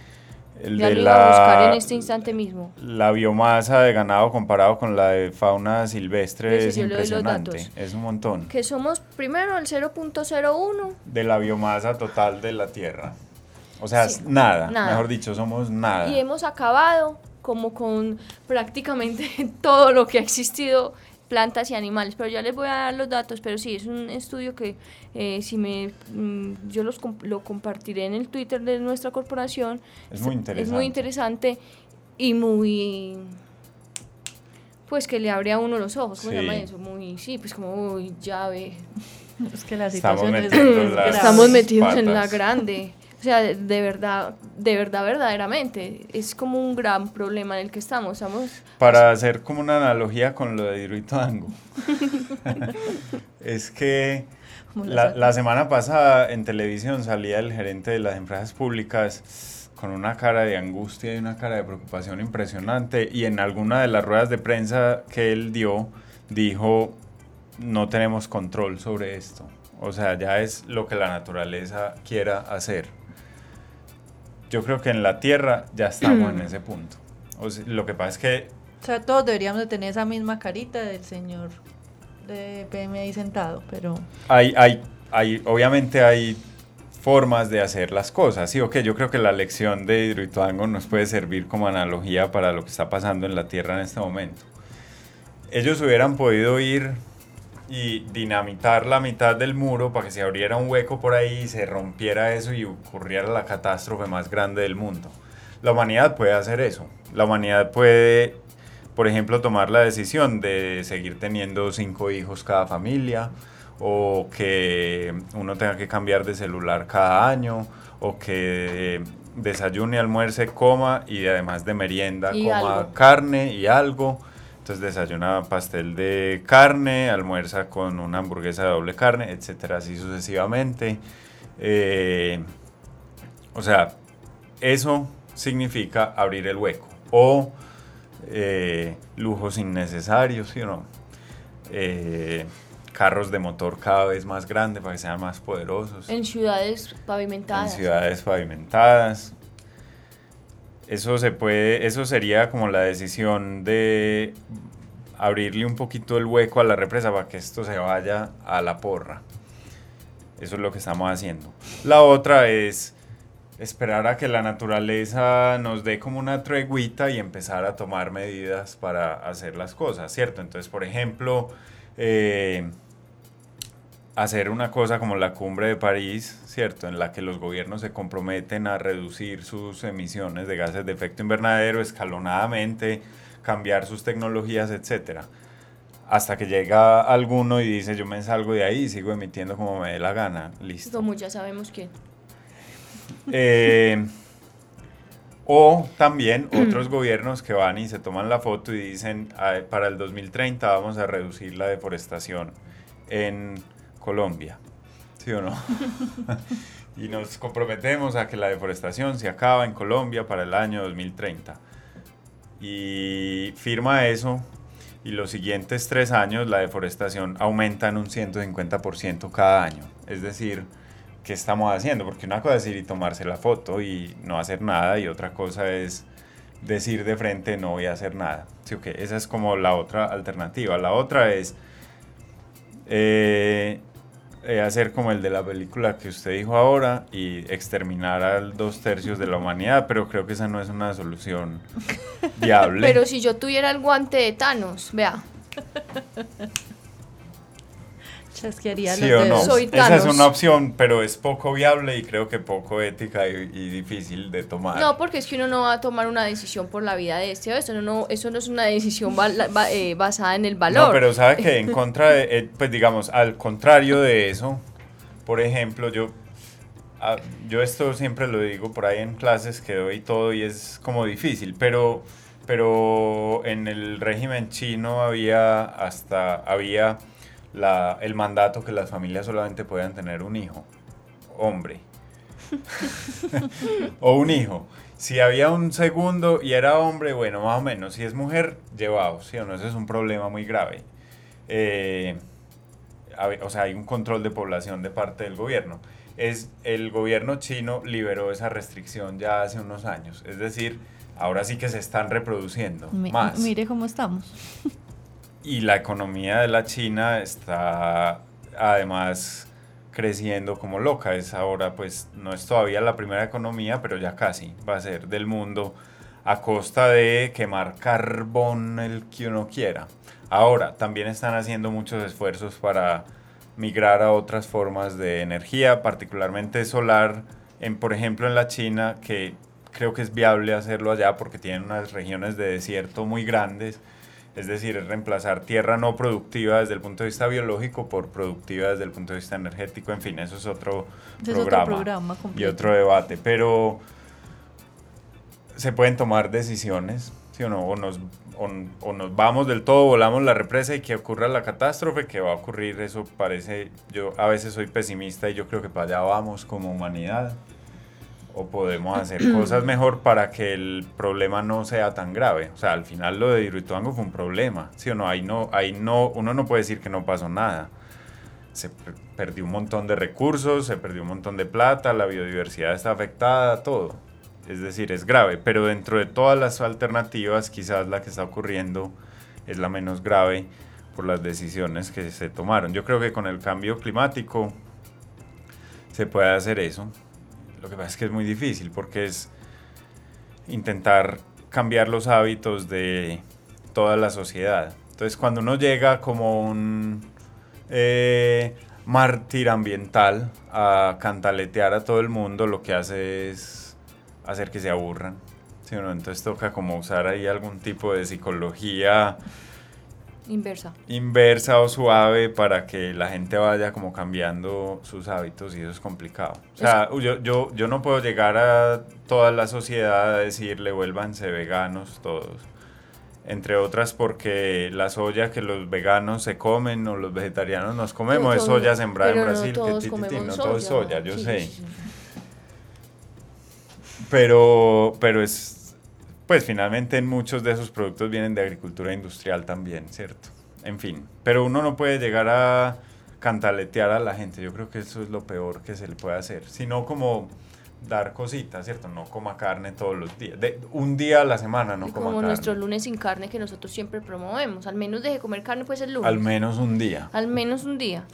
el ya de lo iba a buscar en la, este instante mismo. la biomasa de ganado comparado con la de fauna silvestre Sí, es sí, los impresionante, es un montón. Que somos primero el 0.01 de la biomasa total de la Tierra. O sea, Sí, es nada, nada. mejor dicho, somos nada. y hemos acabado como con prácticamente [LAUGHS] todo lo que ha existido plantas y animales, pero ya les voy a dar los datos, pero sí, es un estudio que eh, si me mm, yo los lo compartiré en el Twitter de nuestra corporación. Es muy Es muy interesante y muy pues que le abre a uno los ojos, ¿cómo se Sí. llama eso? Muy, sí, pues como, uy, ya ve, [LAUGHS] Es que la Estamos situación es metiendo es las- estamos metidos en la patas. grande. O sea, de, de verdad, de verdad, verdaderamente, es como un gran problema en el que estamos. Estamos Para hacer como una analogía con lo de Hidroituango. [LAUGHS] es que La, la semana pasada en televisión salía el gerente de las empresas públicas con una cara de angustia y una cara de preocupación impresionante y en alguna de las ruedas de prensa que él dio dijo no tenemos control sobre esto. O sea, ya es lo que la naturaleza quiera hacer. Yo creo que en la Tierra ya estamos en ese punto. O sea, lo que pasa es que O sea, todos deberíamos de tener esa misma carita del señor de PM ahí sentado, pero hay, hay, hay, obviamente hay formas de hacer las cosas, ¿sí? Ok, yo creo que la lección de Hidroituango nos puede servir como analogía para lo que está pasando en la Tierra en este momento. Ellos hubieran podido ir y dinamitar la mitad del muro para que se abriera un hueco por ahí y se rompiera eso y ocurriera la catástrofe más grande del mundo. La humanidad puede hacer eso. La humanidad puede, por ejemplo, tomar la decisión de seguir teniendo cinco hijos cada familia, o que uno tenga que cambiar de celular cada año, o que desayune, almuerce, coma y además de merienda coma carne y algo. Entonces desayuna pastel de carne, almuerza con una hamburguesa de doble carne, etcétera, así sucesivamente. Eh, o sea, eso significa abrir el hueco o eh, lujos innecesarios, ¿sí o no? Eh, carros de motor cada vez más grandes para que sean más poderosos. En ciudades pavimentadas. En ciudades pavimentadas. Eso se puede, eso sería como la decisión de abrirle un poquito el hueco a la represa para que esto se vaya a la porra. Eso es lo que estamos haciendo. La otra es esperar a que la naturaleza nos dé como una treguita y empezar a tomar medidas para hacer las cosas, ¿cierto? Entonces, por ejemplo, eh, hacer una cosa como la cumbre de París, ¿cierto? En la que los gobiernos se comprometen a reducir sus emisiones de gases de efecto invernadero escalonadamente, cambiar sus tecnologías, etcétera. Hasta que llega alguno y dice, yo me salgo de ahí y sigo emitiendo como me dé la gana. Listo. Como ya sabemos quién. Eh, o también [CLEARS THROAT] otros gobiernos que van y se toman la foto y dicen, para el 2030 vamos a reducir la deforestación en Colombia. ¿Sí o no? [LAUGHS] y nos comprometemos a que la deforestación se acaba en Colombia para el año 2030. Y firma eso y los siguientes tres años la deforestación aumenta en un 150% cada año. Es decir, ¿qué estamos haciendo? Porque una cosa es ir y tomarse la foto y no hacer nada y otra cosa es decir de frente no voy a hacer nada. ¿Sí, okay? Esa es como la otra alternativa. La otra es eh, eh, hacer como el de la película que usted dijo ahora y exterminar a dos tercios de la humanidad, pero creo que esa no es una solución viable. [LAUGHS] pero si yo tuviera el guante de Thanos, vea. Chasquearía sí o no. Esa es una opción, pero es poco viable y creo que poco ética y, difícil de tomar. No, porque es que uno no va a tomar una decisión por la vida de este o eso no, eso no es una decisión eh, basada en el valor. No, pero sabe que [LAUGHS] en contra de, eh, pues digamos, al contrario de eso, por ejemplo, yo, ah, yo esto siempre lo digo por ahí en clases que doy todo y es como difícil, pero, pero en el régimen chino había hasta, había la, el mandato que las familias solamente puedan tener un hijo, hombre. [LAUGHS] o un hijo. Si había un segundo y era hombre, bueno, más o menos. Si es mujer, llevado, ¿sí o no? Ese es un problema muy grave. Eh, o sea, hay un control de población de parte del gobierno. Es, el gobierno chino liberó esa restricción ya hace unos años. Es decir, ahora sí que se están reproduciendo más. Mire cómo estamos. [LAUGHS] y la economía de la China está además creciendo como loca. Es ahora, pues, no es todavía la primera economía, pero ya casi va a ser del mundo a costa de quemar carbón el que uno quiera. Ahora, también están haciendo muchos esfuerzos para migrar a otras formas de energía, particularmente solar, en, por ejemplo en la China, que creo que es viable hacerlo allá porque tienen unas regiones de desierto muy grandes es decir, es reemplazar tierra no productiva desde el punto de vista biológico por productiva desde el punto de vista energético, en fin, eso es otro, programa, y otro debate, pero se pueden tomar decisiones, ¿sí o no? O nos, o, nos vamos del todo, volamos la represa y que ocurra la catástrofe, que va a ocurrir, eso parece, yo a veces soy pesimista y yo creo que para allá vamos como humanidad o podemos hacer cosas mejor para que el problema no sea tan grave. O sea, al final lo de Hidroituango fue un problema, ¿sí o no? Ahí no, ahí no, uno no puede decir que no pasó nada. Se perdió un montón de recursos, se perdió un montón de plata, la biodiversidad está afectada, todo. Es decir, es grave, pero dentro de todas las alternativas, quizás la que está ocurriendo es la menos grave por las decisiones que se tomaron. Yo creo que con el cambio climático se puede hacer eso. Lo que pasa es que es muy difícil porque es intentar cambiar los hábitos de toda la sociedad. Entonces cuando uno llega como un eh, mártir ambiental a cantaletear a todo el mundo, lo que hace es hacer que se aburran. Sí, entonces toca como usar ahí algún tipo de psicología Inversa. inversa o suave para que la gente vaya como cambiando sus hábitos y eso es complicado. O sea, yo, yo, yo no puedo llegar a toda la sociedad a decirle vuélvanse veganos todos. Entre otras porque la soya que los veganos se comen o los vegetarianos nos comemos es soya sembrada en no Brasil. que todos ti, ti, ti, comemos no todo es soya, yo Sí, sé. sí, sí. Pero, pero es, pues finalmente muchos de esos productos vienen de agricultura industrial también, ¿cierto? En fin, pero uno no puede llegar a cantaletear a la gente, yo creo que eso es lo peor que se le puede hacer, sino como dar cositas, ¿cierto? No coma carne todos los días, de, un día a la semana no Y coma como carne, nuestro lunes sin carne que nosotros siempre promovemos. Al menos deje comer carne pues el lunes. al menos un día. Al menos un día.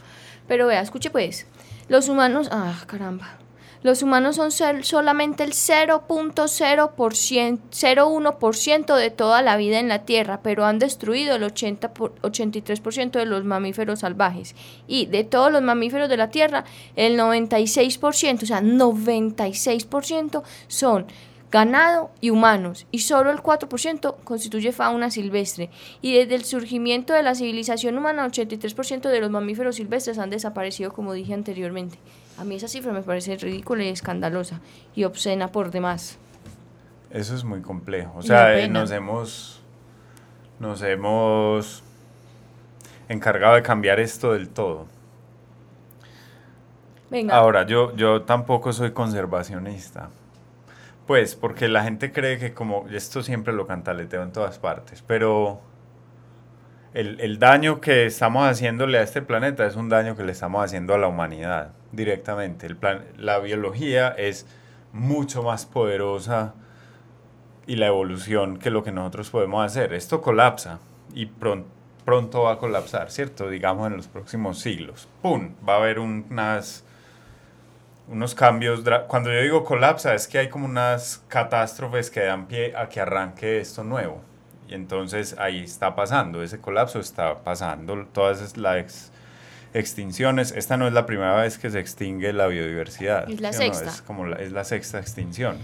Pero vea, escuche pues. Los humanos, ah, caramba. Los humanos son solamente el 0.0%, 0.1% de toda la vida en la Tierra, pero han destruido el 80 por- 83% de los mamíferos salvajes. Y de todos los mamíferos de la Tierra, el 96%, o sea, 96% son ganado y humanos, y solo el 4% constituye fauna silvestre. Y desde el surgimiento de la civilización humana, 83% de los mamíferos silvestres han desaparecido, como dije anteriormente. A mí esa cifra me parece ridícula y escandalosa, y obscena por demás. Eso es muy complejo. O sea, eh, nos hemos nos hemos encargado de cambiar esto del todo. Venga, Ahora, yo, yo tampoco soy conservacionista. Pues, porque la gente cree que como, esto siempre lo cantaleteo en todas partes, pero el, el daño que estamos haciéndole a este planeta es un daño que le estamos haciendo a la humanidad directamente. El plan, la biología es mucho más poderosa y la evolución que lo que nosotros podemos hacer. Esto colapsa y pron- pronto va a colapsar, ¿cierto? Digamos en los próximos siglos. ¡Pum! Va a haber unas unos cambios. Cuando yo digo colapsa, es que hay como unas catástrofes que dan pie a que arranque esto nuevo. Y entonces ahí está pasando, ese colapso está pasando. Todas es- las extinciones, esta no es la primera vez que se extingue la biodiversidad. Es la ¿sí o no? sexta. Es como la, es la sexta extinción.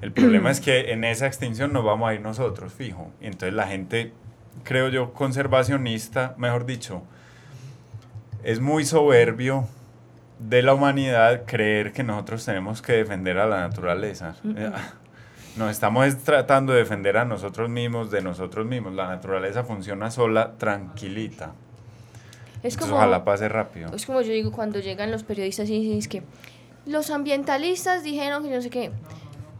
El problema es que en esa extinción nos vamos a ir nosotros, fijo. Y entonces la gente, creo yo, conservacionista, mejor dicho, es muy soberbio de la humanidad creer que nosotros tenemos que defender a la naturaleza. Eh, Nos estamos es tratando de defender a nosotros mismos, de nosotros mismos. La naturaleza funciona sola, tranquilita. Es Entonces, como, ojalá pase rápido. es como yo digo cuando llegan los periodistas y dicen es que los ambientalistas dijeron que no sé qué.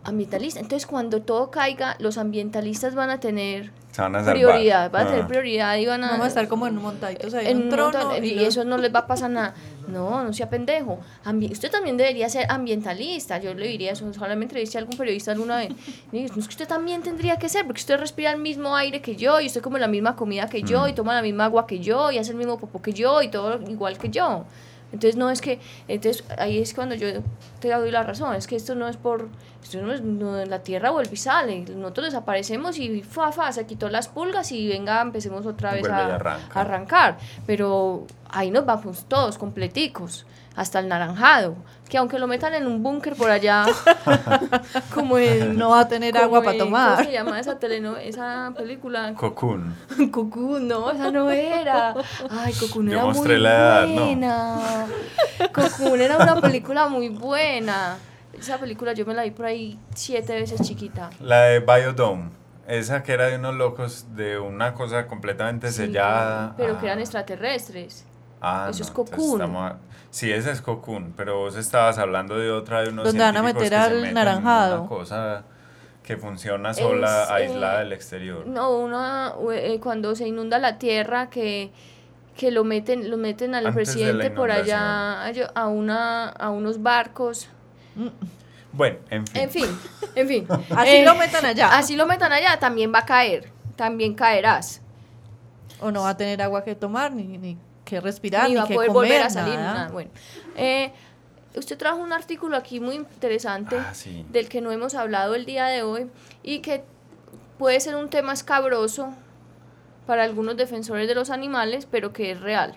Ambientalista. Entonces, cuando todo caiga, los ambientalistas van a tener Se van a salvar. prioridad, van a tener Ah. prioridad y van a... Vamos a estar como en montaditos ahí en en un trono. montón- y, eso no les va a pasar nada. No, no sea pendejo. Ambi- usted también debería ser ambientalista. Yo le diría eso. Solamente le dice a algún periodista alguna vez. [LAUGHS] Y no es que usted también tendría que ser, porque usted respira el mismo aire que yo, y usted come la misma comida que yo, Mm. y toma la misma agua que yo, y hace el mismo popó que yo, y todo igual que yo. Entonces no es que, entonces ahí es cuando yo te doy la razón, es que esto no es por, esto no es, no, la tierra vuelve y sale, nosotros desaparecemos y fa, fa, se quitó las pulgas y venga, empecemos otra vez a, a arrancar, pero ahí nos vamos todos completicos, hasta el naranjado, que aunque lo metan en un búnker por allá, [LAUGHS] como en... No va a tener agua para tomar. ¿Cómo se llama esa teleno esa película? Cocoon. Cocoon, no, esa no era. Ay, Cocoon Yo era muy la edad, ¿no? buena. Cocoon era una película muy buena. Esa película yo me la vi por ahí siete veces chiquita. La de Biodome. Esa que era de unos locos de una cosa completamente Sí, sellada. Pero que eran Ah. extraterrestres. Ah, Eso es Cocoon. estamos a- Sí, esa es Cocoon, pero vos estabas hablando de otra de unos Donde van a meter al naranjado. Una cosa que funciona sola, Es, aislada eh, del exterior. No, una, eh, cuando se inunda la tierra que que lo meten lo meten al Antes presidente por allá a, a una a unos barcos Bueno, en fin. en fin en fin [LAUGHS] Así Eh, lo metan allá. así lo metan allá también va a caer también caerás O no va a tener agua que tomar, ni, ni que respirar, ni ni, a que poder comer, volver a salir nada. nada. Bueno, eh, usted trajo un artículo aquí muy interesante Ah, sí. del que no hemos hablado el día de hoy y que puede ser un tema escabroso para algunos defensores de los animales, pero que es real.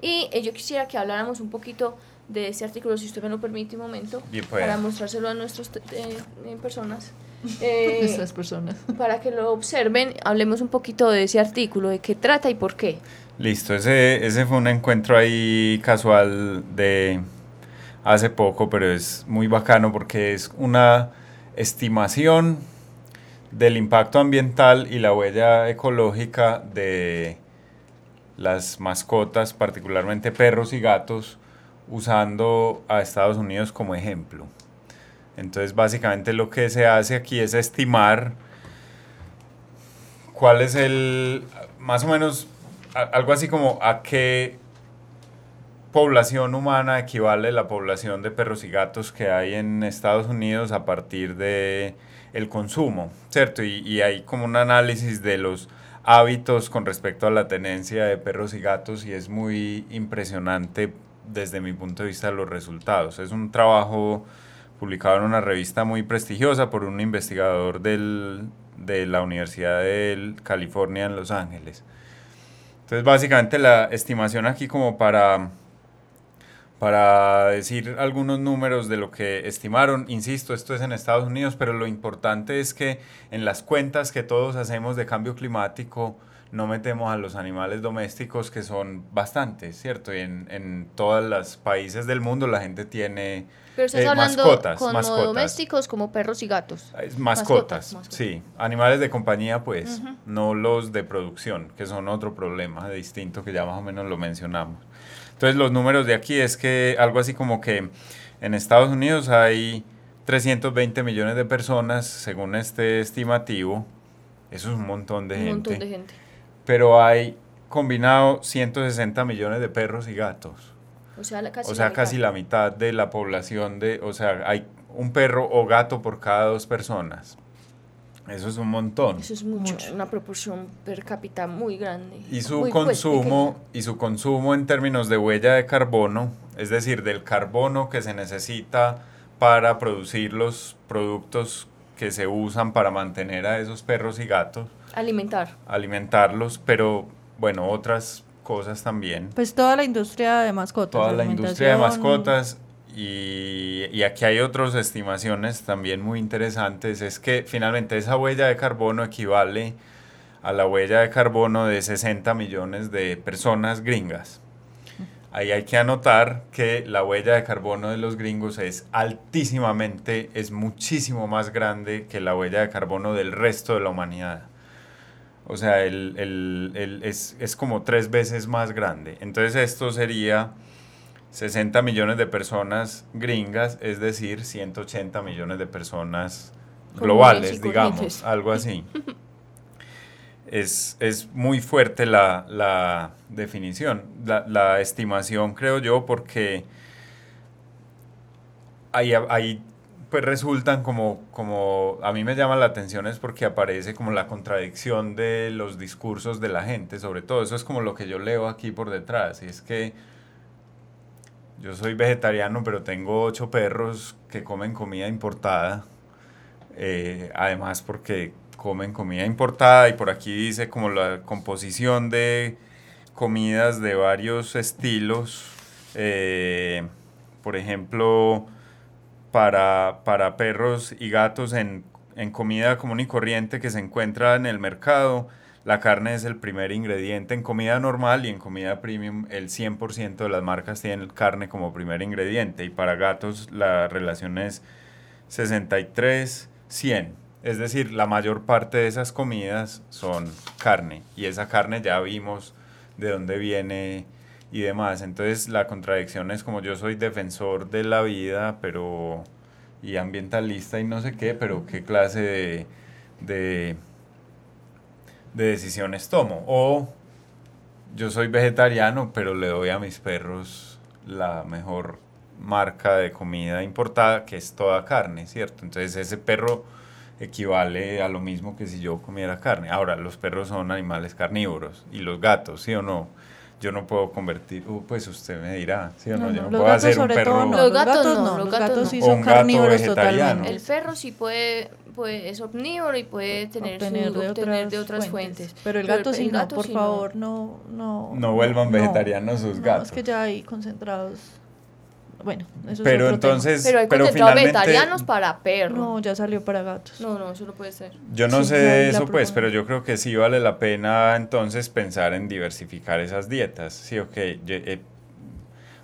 Y eh, yo quisiera que habláramos un poquito de ese artículo, si usted me lo permite un momento, Bien, pues. para mostrárselo a nuestras eh, eh, personas. [LAUGHS] eh, Nuestras personas. para que lo observen, hablemos un poquito de ese artículo, de qué trata y por qué. Listo, ese, ese fue un encuentro ahí casual de hace poco, pero es muy bacano porque es una estimación del impacto ambiental y la huella ecológica de las mascotas, particularmente perros y gatos, usando a Estados Unidos como ejemplo. Entonces, básicamente lo que se hace aquí es estimar cuál es el, más o menos, algo así como a qué población humana equivale la población de perros y gatos que hay en Estados Unidos a partir de el consumo, ¿cierto? Y, y hay como un análisis de los hábitos con respecto a la tenencia de perros y gatos y es muy impresionante desde mi punto de vista los resultados. Es un trabajo publicado en una revista muy prestigiosa por un investigador del, de la Universidad de California en Los Ángeles. Entonces, básicamente la estimación aquí como para, para decir algunos números de lo que estimaron, insisto, esto es en Estados Unidos, pero lo importante es que en las cuentas que todos hacemos de cambio climático, no metemos a los animales domésticos que son bastantes, ¿cierto? Y en, en todos los países del mundo la gente tiene Pero estás eh, hablando mascotas, como mascotas. domésticos, como perros y gatos. Es Mascotas, Mascotas, mascotas. sí. Animales de compañía, pues, no los de producción, que son otro problema distinto que ya más o menos lo mencionamos. Entonces, los números de aquí es que algo así como que en Estados Unidos hay 320 millones de personas, según este estimativo. Eso es un montón de un gente. montón de gente. Pero hay combinado 160 millones de perros y gatos. O sea, la- casi O sea, la casi mitad. la mitad de la población de, o sea, hay un perro o gato por cada dos personas. Eso es un montón. Eso es mucho, Mucho. una proporción per cápita muy grande. Y su Muy, pues, consumo, y su consumo en términos de huella de carbono, es decir, del carbono que se necesita para producir los productos que se usan para mantener a esos perros y gatos. Alimentar. alimentarlos, pero bueno, otras cosas también. Pues toda la industria de mascotas. toda la industria de mascotas y, y aquí hay otras estimaciones también muy interesantes, es que finalmente esa huella de carbono equivale a la huella de carbono de 60 millones de personas gringas. Ahí hay que anotar que la huella de carbono de los gringos es altísimamente, es muchísimo más grande que la huella de carbono del resto de la humanidad. O sea, el, el- el- es, es como tres veces más grande. Entonces esto sería 60 millones de personas gringas, es decir, 180 millones de personas globales, digamos, algo así. [LAUGHS] es, es muy fuerte la, la definición, la, la estimación, creo yo, porque ahí, ahí pues resultan como, como, a mí me llama la atención es porque aparece como la contradicción de los discursos de la gente, sobre todo, eso es como lo que yo leo aquí por detrás, y es que yo soy vegetariano, pero tengo ocho perros que comen comida importada, eh, además porque comen comida importada y por aquí dice como la composición de comidas de varios estilos, eh, por ejemplo, para, para perros y gatos en, en comida común y corriente que se encuentra en el mercado. La carne es el primer ingrediente en comida normal y en comida premium el 100% de las marcas tienen carne como primer ingrediente y para gatos la relación es 63-100. Es decir, la mayor parte de esas comidas son carne y esa carne ya vimos de dónde viene y demás. Entonces la contradicción es como yo soy defensor de la vida, pero y ambientalista y no sé qué, pero qué clase de, de, de decisiones tomo. O yo soy vegetariano, pero le doy a mis perros la mejor marca de comida importada, que es toda carne, ¿cierto? Entonces ese perro equivale a lo mismo que si yo comiera carne. Ahora, los perros son animales carnívoros y los gatos, ¿sí o no? Yo no puedo convertir, uh, pues usted me dirá, ¿sí o no? No, yo no, no puedo gatos hacer un perro... todo no. Los gatos no, los los gatos gatos sí no. son carnívoros vegetariano. totalmente. El perro sí puede, puede es omnívoro y puede tener, su- obtener de obtener otras, de otras fuentes. Pero el gato sí no, gato por sí favor, no, no. No vuelvan no. vegetarianos sus No, gatos. es que ya hay concentrados bueno, eso Pero es otro entonces, Pero hay pero finalmente, vegetarianos para perros. No, ya salió para gatos. No, no, eso no puede ser. yo no Sí, sé la eso pues, pero yo creo que sí vale la pena entonces pensar en diversificar esas dietas, sí, ok, eh,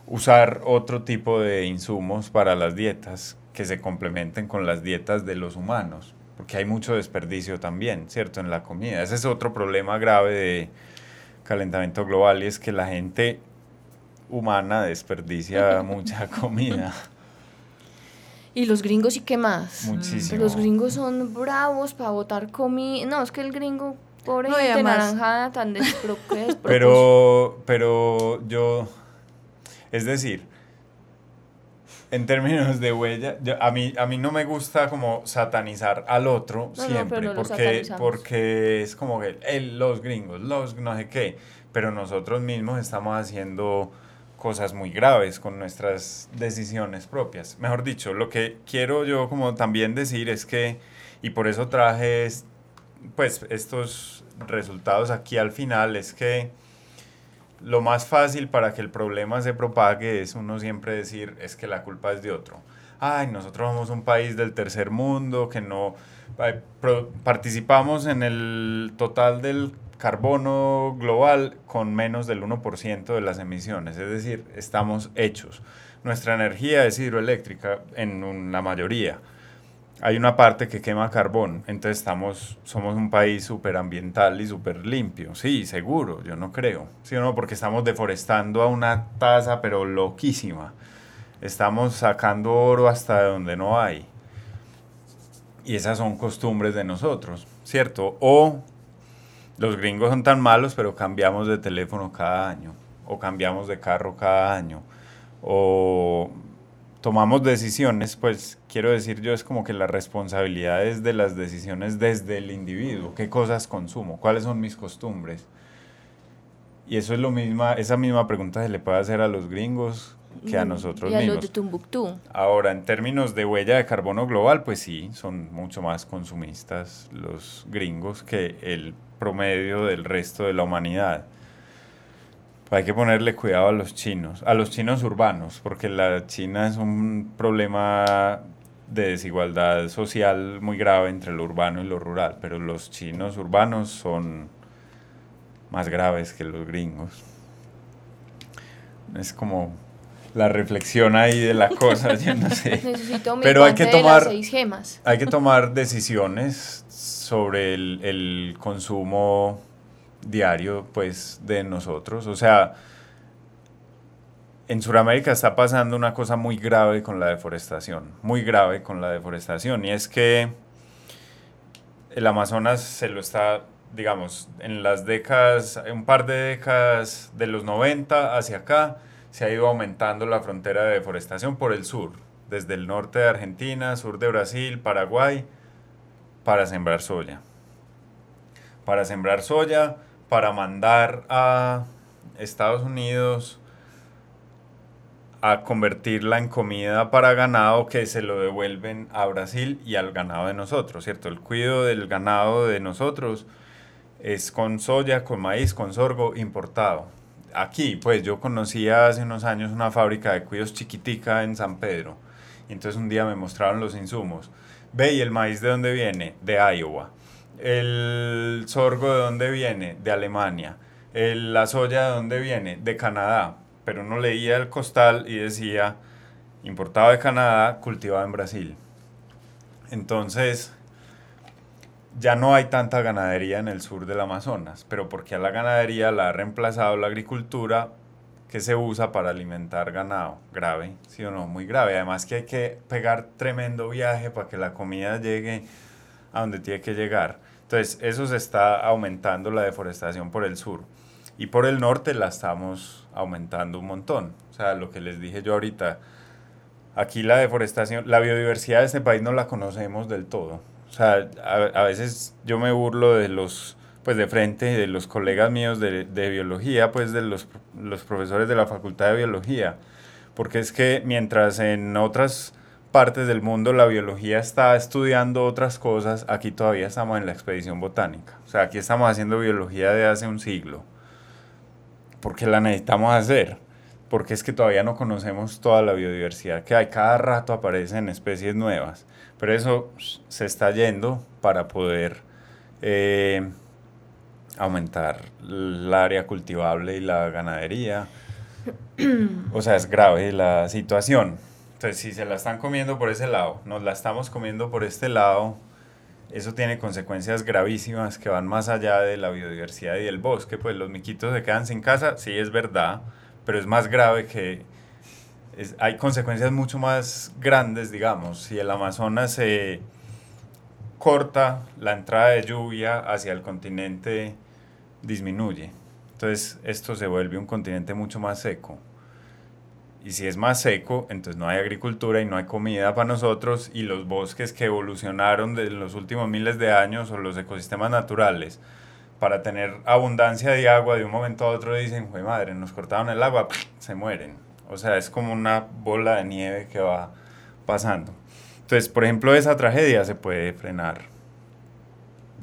usar otro tipo de insumos para las dietas que se complementen con las dietas de los humanos, porque hay mucho desperdicio también, ¿cierto? En la comida. Ese es otro problema grave de calentamiento global y es que la gente humana desperdicia [LAUGHS] mucha comida. ¿Y los gringos y qué más? Muchísimo. Los gringos son bravos para botar comida. No, es que el gringo, pobre No, además- naranjada, tan despro. [LAUGHS] Pero, pero yo, es decir, en términos de huella, yo- a, mí, a mí no me gusta como satanizar al otro No, siempre, no porque, porque es como que el- los gringos, los no sé qué, pero nosotros mismos estamos haciendo cosas muy graves con nuestras decisiones propias. Mejor dicho, lo que quiero yo como también decir es que, y por eso traje es- pues estos resultados aquí al final, es que lo más fácil para que el problema se propague es uno siempre decir es que la culpa es de otro. Ay, nosotros somos un país del tercer mundo que no participamos en el total del carbono global con menos del 1% de las emisiones, es decir, estamos hechos. Nuestra energía es hidroeléctrica en la mayoría. Hay una parte que quema carbón, entonces estamos, somos un país súper ambiental y súper limpio. Sí, seguro, yo no creo. ¿Sí? Porque estamos deforestando a una tasa, pero loquísima. Estamos sacando oro hasta donde no hay. Y esas son costumbres de nosotros, ¿cierto? O los gringos son tan malos, pero cambiamos de teléfono cada año. O cambiamos de carro cada año. O tomamos decisiones, pues quiero decir yo, es como que la responsabilidad es de las decisiones desde el individuo. ¿Qué cosas consumo? ¿Cuáles son mis costumbres? Y eso es lo misma, esa misma pregunta se le puede hacer a los gringos que a Mm, nosotros Y a mismos. los de Tumbuctú. Ahora, en términos de huella de carbono global, pues sí, son mucho más consumistas los gringos que el promedio del resto de la humanidad. Hay que ponerle cuidado a los chinos, a los chinos urbanos, porque la China es un problema de desigualdad social muy grave entre lo urbano y lo rural, pero los chinos urbanos son más graves que los gringos. Es como la reflexión ahí de la cosa, [LAUGHS] yo no sé. Necesito mi Pero hay que tomar- seis gemas. Hay que tomar decisiones sobre el, el consumo diario, pues, de nosotros. O sea, en Sudamérica está pasando una cosa muy grave con la deforestación, muy grave con la deforestación, y es que el Amazonas se lo está, digamos, en las décadas, un par de décadas de los 90 hacia acá, se ha ido aumentando la frontera de deforestación por el sur, desde el norte de Argentina, sur de Brasil, Paraguay, para sembrar soya. Para sembrar soya, para mandar a Estados Unidos a convertirla en comida para ganado que se lo devuelven a Brasil y al ganado de nosotros, ¿cierto? El cuidado del ganado de nosotros es con soya, con maíz, con sorgo importado. Aquí, pues yo conocía hace unos años una fábrica de cuidos chiquitica en San Pedro. Y entonces un día me mostraron los insumos. Ve, ¿y el maíz de dónde viene? De Iowa. El sorgo de dónde viene? De Alemania. El- la soya de dónde viene? De Canadá. Pero uno leía el costal y decía, importado de Canadá, cultivado en Brasil. Entonces, ya no hay tanta ganadería en el sur del Amazonas, pero porque a la ganadería la ha reemplazado la agricultura que se usa para alimentar ganado. Grave, ¿sí o no? Muy grave. Además que hay que pegar tremendo viaje para que la comida llegue a donde tiene que llegar. Entonces, eso se está aumentando la deforestación por el sur. Y por el norte la estamos aumentando un montón. O sea, lo que les dije yo ahorita, aquí la deforestación, la biodiversidad de este país no la conocemos del todo. O sea, a, a veces yo me burlo de los, pues de frente, de los colegas míos de, de biología, pues de los, los profesores de la Facultad de Biología, porque es que mientras en otras partes del mundo la biología está estudiando otras cosas, aquí todavía estamos en la expedición botánica. O sea, aquí estamos haciendo biología de hace un siglo, porque la necesitamos hacer porque es que todavía no conocemos toda la biodiversidad que hay. Cada rato aparecen especies nuevas, pero eso se está yendo para poder eh, aumentar el área cultivable y la ganadería. o sea, es grave la situación. Entonces, si se la están comiendo por ese lado, nos la estamos comiendo por este lado, eso tiene consecuencias gravísimas que van más allá de la biodiversidad y del bosque. Pues los miquitos se quedan sin casa, sí es verdad, pero es más grave que... hay consecuencias mucho más grandes, digamos. Si el Amazonas se corta, la entrada de lluvia hacia el continente disminuye. Entonces esto se vuelve un continente mucho más seco. Y si es más seco, entonces no hay agricultura y no hay comida para nosotros y los bosques que evolucionaron de los últimos miles de años o los ecosistemas naturales para tener abundancia de agua de un momento a otro dicen, fue madre, nos cortaron el agua, se mueren. O sea, es como una bola de nieve que va pasando. Entonces, por ejemplo, esa tragedia se puede frenar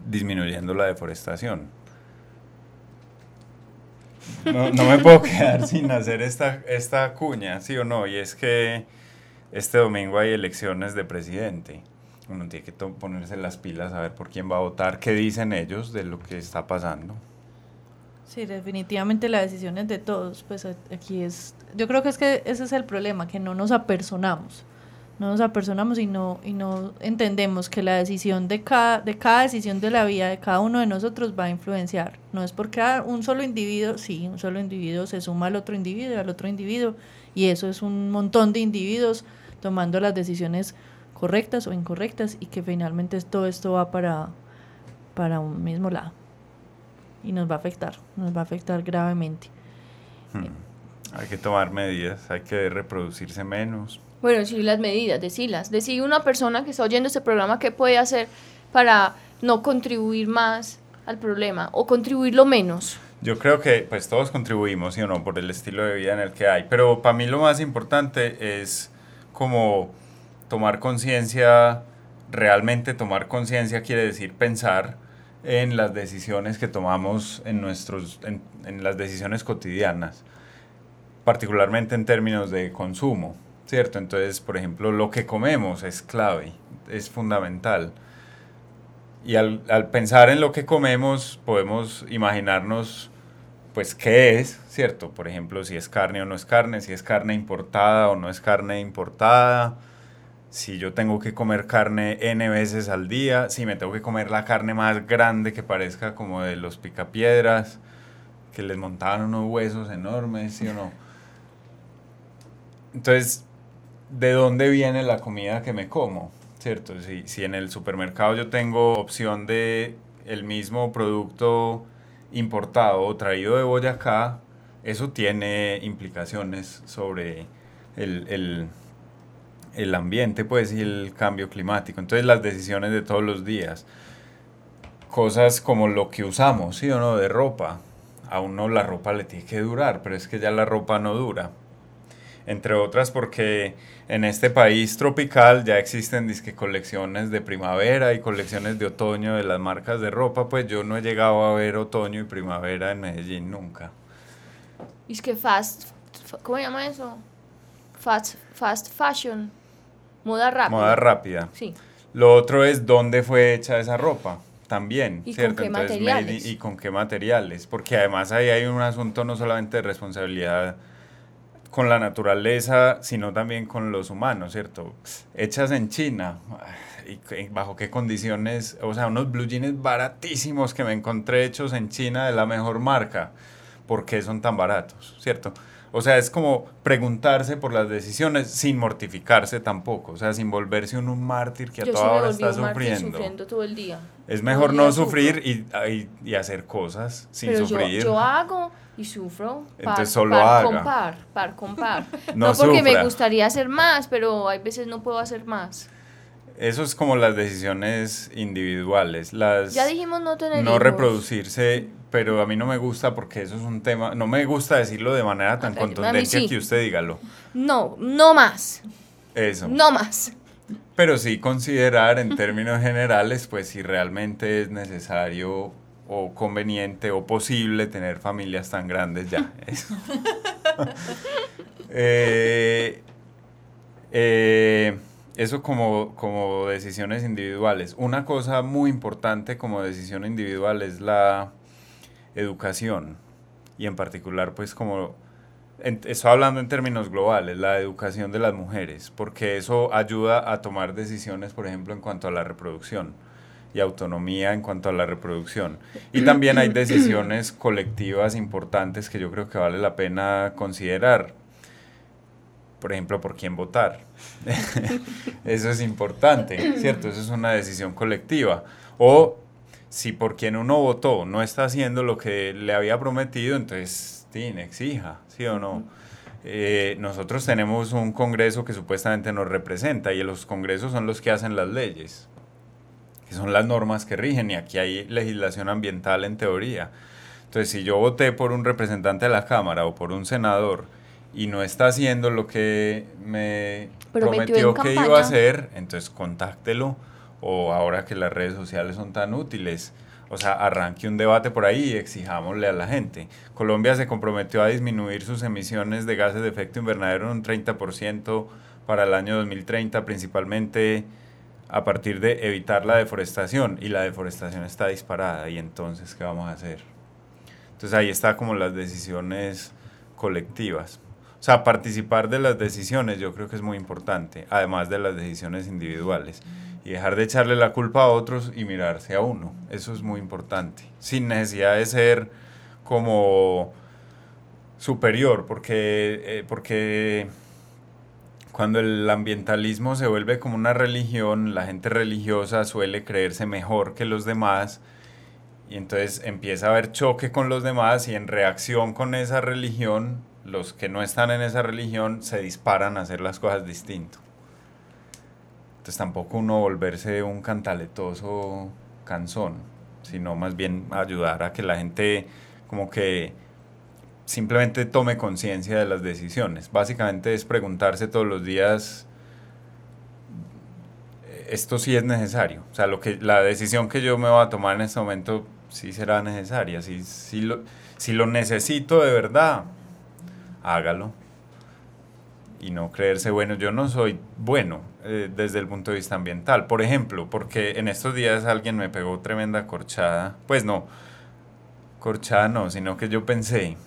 disminuyendo la deforestación. No, no, me puedo quedar sin hacer esta, esta cuña, sí o no, y es que este domingo hay elecciones de presidente. Uno tiene que ponerse las pilas a ver por quién va a votar, qué dicen ellos de lo que está pasando. Sí, definitivamente la decisión es de todos. Pues aquí es, yo creo que es que ese es el problema, que no nos apersonamos no nos apersonamos y no, y no entendemos que la decisión de cada, de cada decisión de la vida de cada uno de nosotros va a influenciar. No es porque un solo individuo, sí, un solo individuo se suma al otro individuo, al otro individuo, y eso es un montón de individuos tomando las decisiones correctas o incorrectas y que finalmente todo esto va para, para un mismo lado y nos va a afectar, nos va a afectar gravemente. Hmm. Hay que tomar medidas, hay que reproducirse menos, bueno, sí, las medidas, decirlas. Decir una persona que está oyendo este programa qué puede hacer para no contribuir más al problema o contribuir lo menos. Yo creo que pues todos contribuimos, ¿sí o no? Por el estilo de vida en el que hay. Pero para mí lo más importante es como tomar conciencia, realmente tomar conciencia quiere decir pensar en las decisiones que tomamos en, nuestros, en, en las decisiones cotidianas, particularmente en términos de consumo. ¿cierto? Entonces, por ejemplo, lo que comemos es clave, es fundamental. Y al, pensar en lo que comemos, podemos imaginarnos, pues, qué es, ¿cierto? Por ejemplo, si es carne o no es carne, si es carne importada o no es carne importada, si yo tengo que comer carne N veces al día, si me tengo que comer la carne más grande que parezca como de los picapiedras, que les montaban unos huesos enormes, ¿sí o no? Entonces, de dónde viene la comida que me como, ¿cierto? Si, si en el supermercado yo tengo opción de el mismo producto importado o traído de Boyacá, eso tiene implicaciones sobre el, el, el ambiente, pues, y el cambio climático. Entonces, las decisiones de todos los días. Cosas como lo que usamos, ¿sí o no? De ropa. A uno la ropa le tiene que durar, pero es que ya la ropa no dura entre otras porque en este país tropical ya existen disque colecciones de primavera y colecciones de otoño de las marcas de ropa, pues yo no he llegado a ver otoño y primavera en Medellín nunca. Fast, ¿cómo se llama eso? Fast, fast fashion, moda rápida. Moda rápida. Sí. Lo otro es dónde fue hecha esa ropa también, ¿Y ¿cierto? Con qué materiales? y con qué materiales, porque además ahí hay un asunto no solamente de responsabilidad con la naturaleza, sino también con los humanos, ¿cierto? Hechas en China, ¿y bajo qué condiciones? O sea, unos blue jeans baratísimos que me encontré hechos en China de la mejor marca. ¿Por qué son tan baratos, cierto? O sea, es como preguntarse por las decisiones sin mortificarse tampoco, o sea, sin volverse un, un mártir que a toda hora está sufriendo. sufriendo todo el día. Es mejor no sufrir y, y, hacer cosas sin sufrir. Yo, yo hago y sufro. Entonces solo par compar, par compar. [LAUGHS] no, porque me gustaría hacer más, pero hay veces no puedo hacer más. Eso es como las decisiones individuales. Las ya dijimos no tener No reproducirse, pero a mí no me gusta porque eso es un tema, no me gusta decirlo de manera tan contundente que usted dígalo. No, no más. Eso. No más. Pero sí considerar en términos generales, pues si realmente es necesario o conveniente o posible tener familias tan grandes ya. [LAUGHS] [LAUGHS] Eh, eh, eso como, como decisiones individuales. Una cosa muy importante como decisión individual es la educación y en particular pues como estoy hablando en términos globales, la educación de las mujeres, porque eso ayuda a tomar decisiones, por ejemplo, en cuanto a la reproducción y autonomía en cuanto a la reproducción. Y también hay [CLEARS THROAT] decisiones colectivas importantes que yo creo que vale la pena considerar. Por ejemplo, por quién votar. [LAUGHS] eso es importante, ¿cierto? Eso es una decisión colectiva. O si por quien uno votó no está haciendo lo que le había prometido, entonces, tiene, exija, ¿sí o no? Eh, nosotros tenemos un Congreso que supuestamente nos representa y los Congresos son los que hacen las leyes que son las normas que rigen, y aquí hay legislación ambiental en teoría. Entonces, si yo voté por un representante de la Cámara o por un senador y no está haciendo lo que me prometió, que iba a hacer, entonces contáctelo, o ahora que las redes sociales son tan útiles, o sea, arranque un debate por ahí y exijámosle a la gente. Colombia se comprometió a disminuir sus emisiones de gases de efecto invernadero en un 30% para el año 2030, principalmente a partir de evitar la deforestación y la deforestación está disparada y entonces ¿qué vamos a hacer? Entonces ahí está como las decisiones colectivas. O sea, participar de las decisiones yo creo que es muy importante, además de las decisiones individuales. Y dejar de echarle la culpa a otros y mirarse a uno. Eso es muy importante. Sin necesidad de ser como superior, porque, eh, porque cuando el ambientalismo se vuelve como una religión, la gente religiosa suele creerse mejor que los demás y entonces empieza a haber choque con los demás y en reacción con esa religión, los que no están en esa religión se disparan a hacer las cosas distinto. Entonces tampoco uno volverse un cantaletoso canzón, sino más bien ayudar a que la gente como que simplemente tome conciencia de las decisiones. Básicamente es preguntarse todos los días, esto sí es necesario. O sea, lo que, la decisión que yo me voy a tomar en este momento sí será necesaria. Si, si, lo, si lo necesito de verdad, hágalo. Y no creerse, bueno, yo no soy bueno eh, desde el punto de vista ambiental. Por ejemplo, porque en estos días alguien me pegó tremenda corchada. Pues no, corchada no, sino que yo pensé,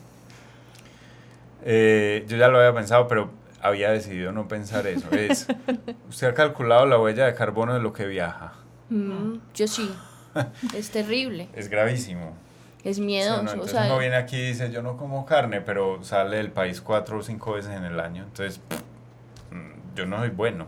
eh, yo ya lo había pensado, pero había decidido no pensar eso. Es, [LAUGHS] ¿Usted ha calculado la huella de carbono de lo que viaja? Mm, yo sí. [LAUGHS] es terrible. Es gravísimo. Es miedoso. entonces uno viene aquí y dice, yo no como carne, pero sale del país cuatro o cinco veces en el año. Entonces, mm, yo no soy bueno.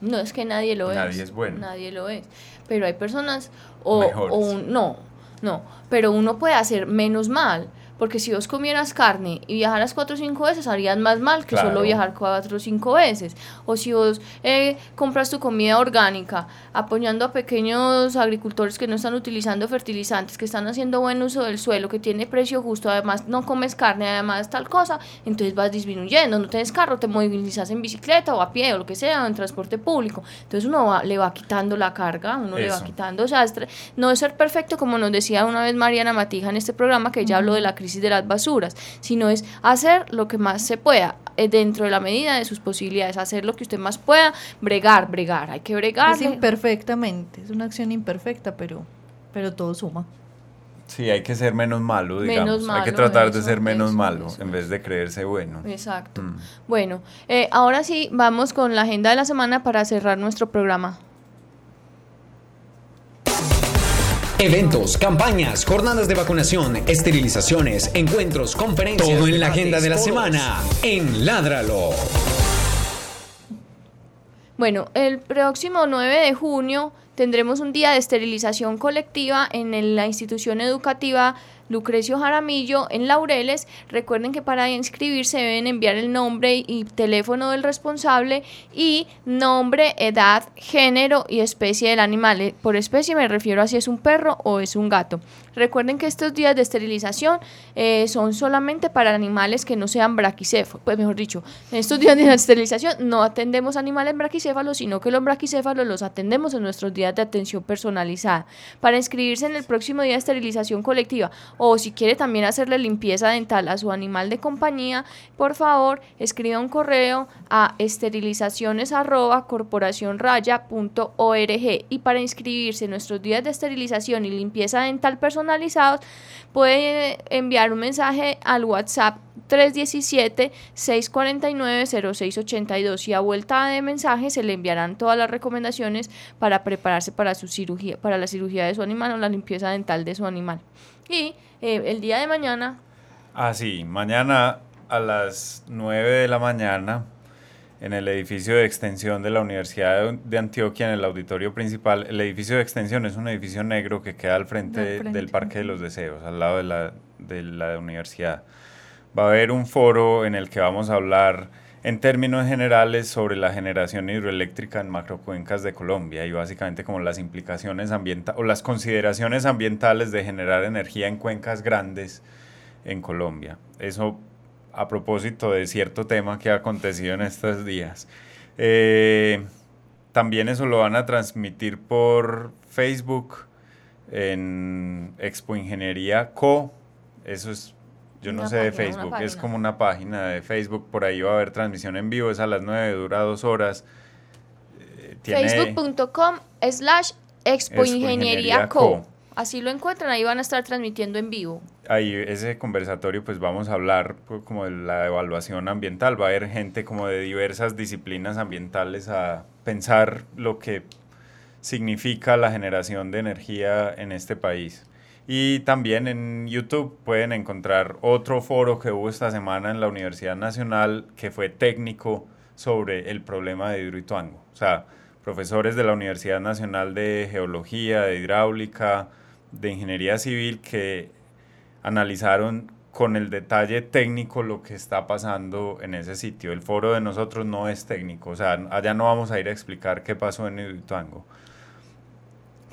No, es que nadie lo es. Nadie es bueno. Nadie lo es. Pero hay personas, o, o no, no, pero uno puede hacer menos mal porque si vos comieras carne y viajaras cuatro o cinco veces, harías más mal que solo viajar cuatro o cinco veces. O si vos eh, compras tu comida orgánica, apoyando a pequeños agricultores que no están utilizando fertilizantes, que están haciendo buen uso del suelo, que tiene precio justo, además no comes carne, además tal cosa, entonces vas disminuyendo. No tienes carro, te movilizas en bicicleta o a pie o lo que sea, o en transporte público. Entonces uno le va quitando la carga, uno le va quitando. O sea, no es ser perfecto, como nos decía una vez Mariana Matija en este programa, que ella habló de la crisis de las basuras, sino es hacer lo que más se pueda eh, dentro de la medida de sus posibilidades, hacer lo que usted más pueda, bregar, bregar, hay que bregar. Es imperfectamente, es una acción imperfecta, pero, pero todo suma. Sí, hay que ser menos malo, digamos. hay que tratar de ser menos malo en vez de creerse bueno. Exacto. Mm. Bueno, eh, ahora sí, vamos con la agenda de la semana para cerrar nuestro programa. Eventos, campañas, jornadas de vacunación, esterilizaciones, encuentros, conferencias. Todo en la agenda de la semana en Ládralo. Bueno, el próximo 9 de junio tendremos un día de esterilización colectiva en la institución educativa Lucrecio Jaramillo en Laureles. Recuerden que para inscribirse deben enviar el nombre y teléfono del responsable y nombre, edad, género y especie del animal. Eh, por especie me refiero a si es un perro o es un gato. Recuerden que estos días de esterilización eh, son solamente para animales que no sean braquicéfalos. Pues mejor dicho, en estos días de esterilización no atendemos animales braquicéfalos, sino que los braquicéfalos los atendemos en nuestros días de atención personalizada. Para inscribirse en el próximo día de esterilización colectiva o si quiere también hacerle limpieza dental a su animal de compañía, por favor escriba un correo a esterilizaciones y para inscribirse en nuestros días de esterilización y limpieza dental personalizados puede enviar un mensaje al WhatsApp 317-649-0682 y a vuelta de mensaje se le enviarán todas las recomendaciones para prepararse para su cirugía, para la cirugía de su animal o la limpieza dental de su animal. Y eh, el día de mañana... Ah, sí, mañana a las 9 de la mañana en el edificio de extensión de la Universidad de Antioquia, en el auditorio principal. El edificio de extensión es un edificio negro que queda al frente, del Parque de los Deseos, al lado de la, de la universidad. Va a haber un foro en el que vamos a hablar en términos generales sobre la generación hidroeléctrica en macrocuencas de Colombia y básicamente como las implicaciones ambientales o las consideraciones ambientales de generar energía en cuencas grandes en Colombia. Eso a propósito de cierto tema que ha acontecido en estos días. Eh, también eso lo van a transmitir por Facebook en Expo Ingeniería Co. Eso es, yo no sé de Facebook, es como una página de Facebook. Por ahí va a haber transmisión en vivo, es a las 9, dura dos horas. Eh, Facebook.com slash Expo Ingeniería Co. Así lo encuentran, ahí van a estar transmitiendo en vivo. Ahí ese conversatorio pues vamos a hablar pues, como de la evaluación ambiental, va a haber gente como de diversas disciplinas ambientales a pensar lo que significa la generación de energía en este país. Y también en YouTube pueden encontrar otro foro que hubo esta semana en la Universidad Nacional que fue técnico sobre el problema de Hidroituango. O sea, profesores de la Universidad Nacional de Geología, de Hidráulica, de Ingeniería Civil que analizaron con el detalle técnico lo que está pasando en ese sitio. El foro de nosotros no es técnico, o sea, allá no vamos a ir a explicar qué pasó en Hidroituango,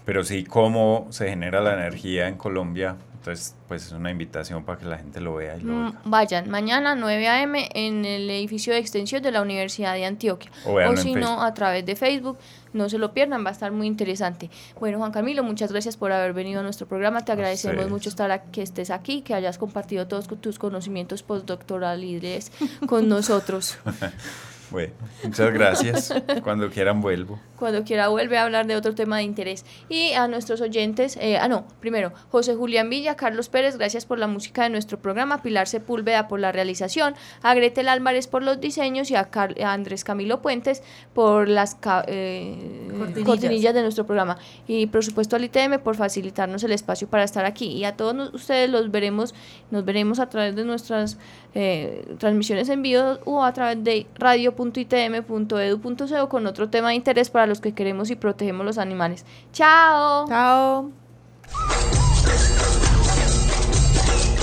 pero sí cómo se genera la energía en Colombia entonces, pues es una invitación para que la gente lo vea y lo mm, Vayan, mañana 9 a.m. en el edificio de extensión de la Universidad de Antioquia. O, si no, a través de Facebook. No se lo pierdan, va a estar muy interesante. Bueno, Juan Camilo, muchas gracias por haber venido a nuestro programa. Te agradecemos mucho estar que estés aquí, que hayas compartido todos tus conocimientos postdoctorales con nosotros. [LAUGHS] Bueno, muchas gracias. [LAUGHS] Cuando quieran vuelvo. Cuando quiera vuelve a hablar de otro tema de interés. Y a nuestros oyentes, eh, ah no, primero, José Julián Villa, Carlos Pérez, gracias por la música de nuestro programa, Pilar Sepúlveda por la realización, a Gretel Álvarez por los diseños y a, Andrés Camilo Puentes por las eh, cortinillas. de nuestro programa. Y por supuesto al ITM por facilitarnos el espacio para estar aquí. Y a todos ustedes los veremos, nos veremos a través de nuestras eh, transmisiones en vivo o a través de radio.itm.edu.co con otro tema de interés para los que queremos y protegemos los animales. Chao. Chao.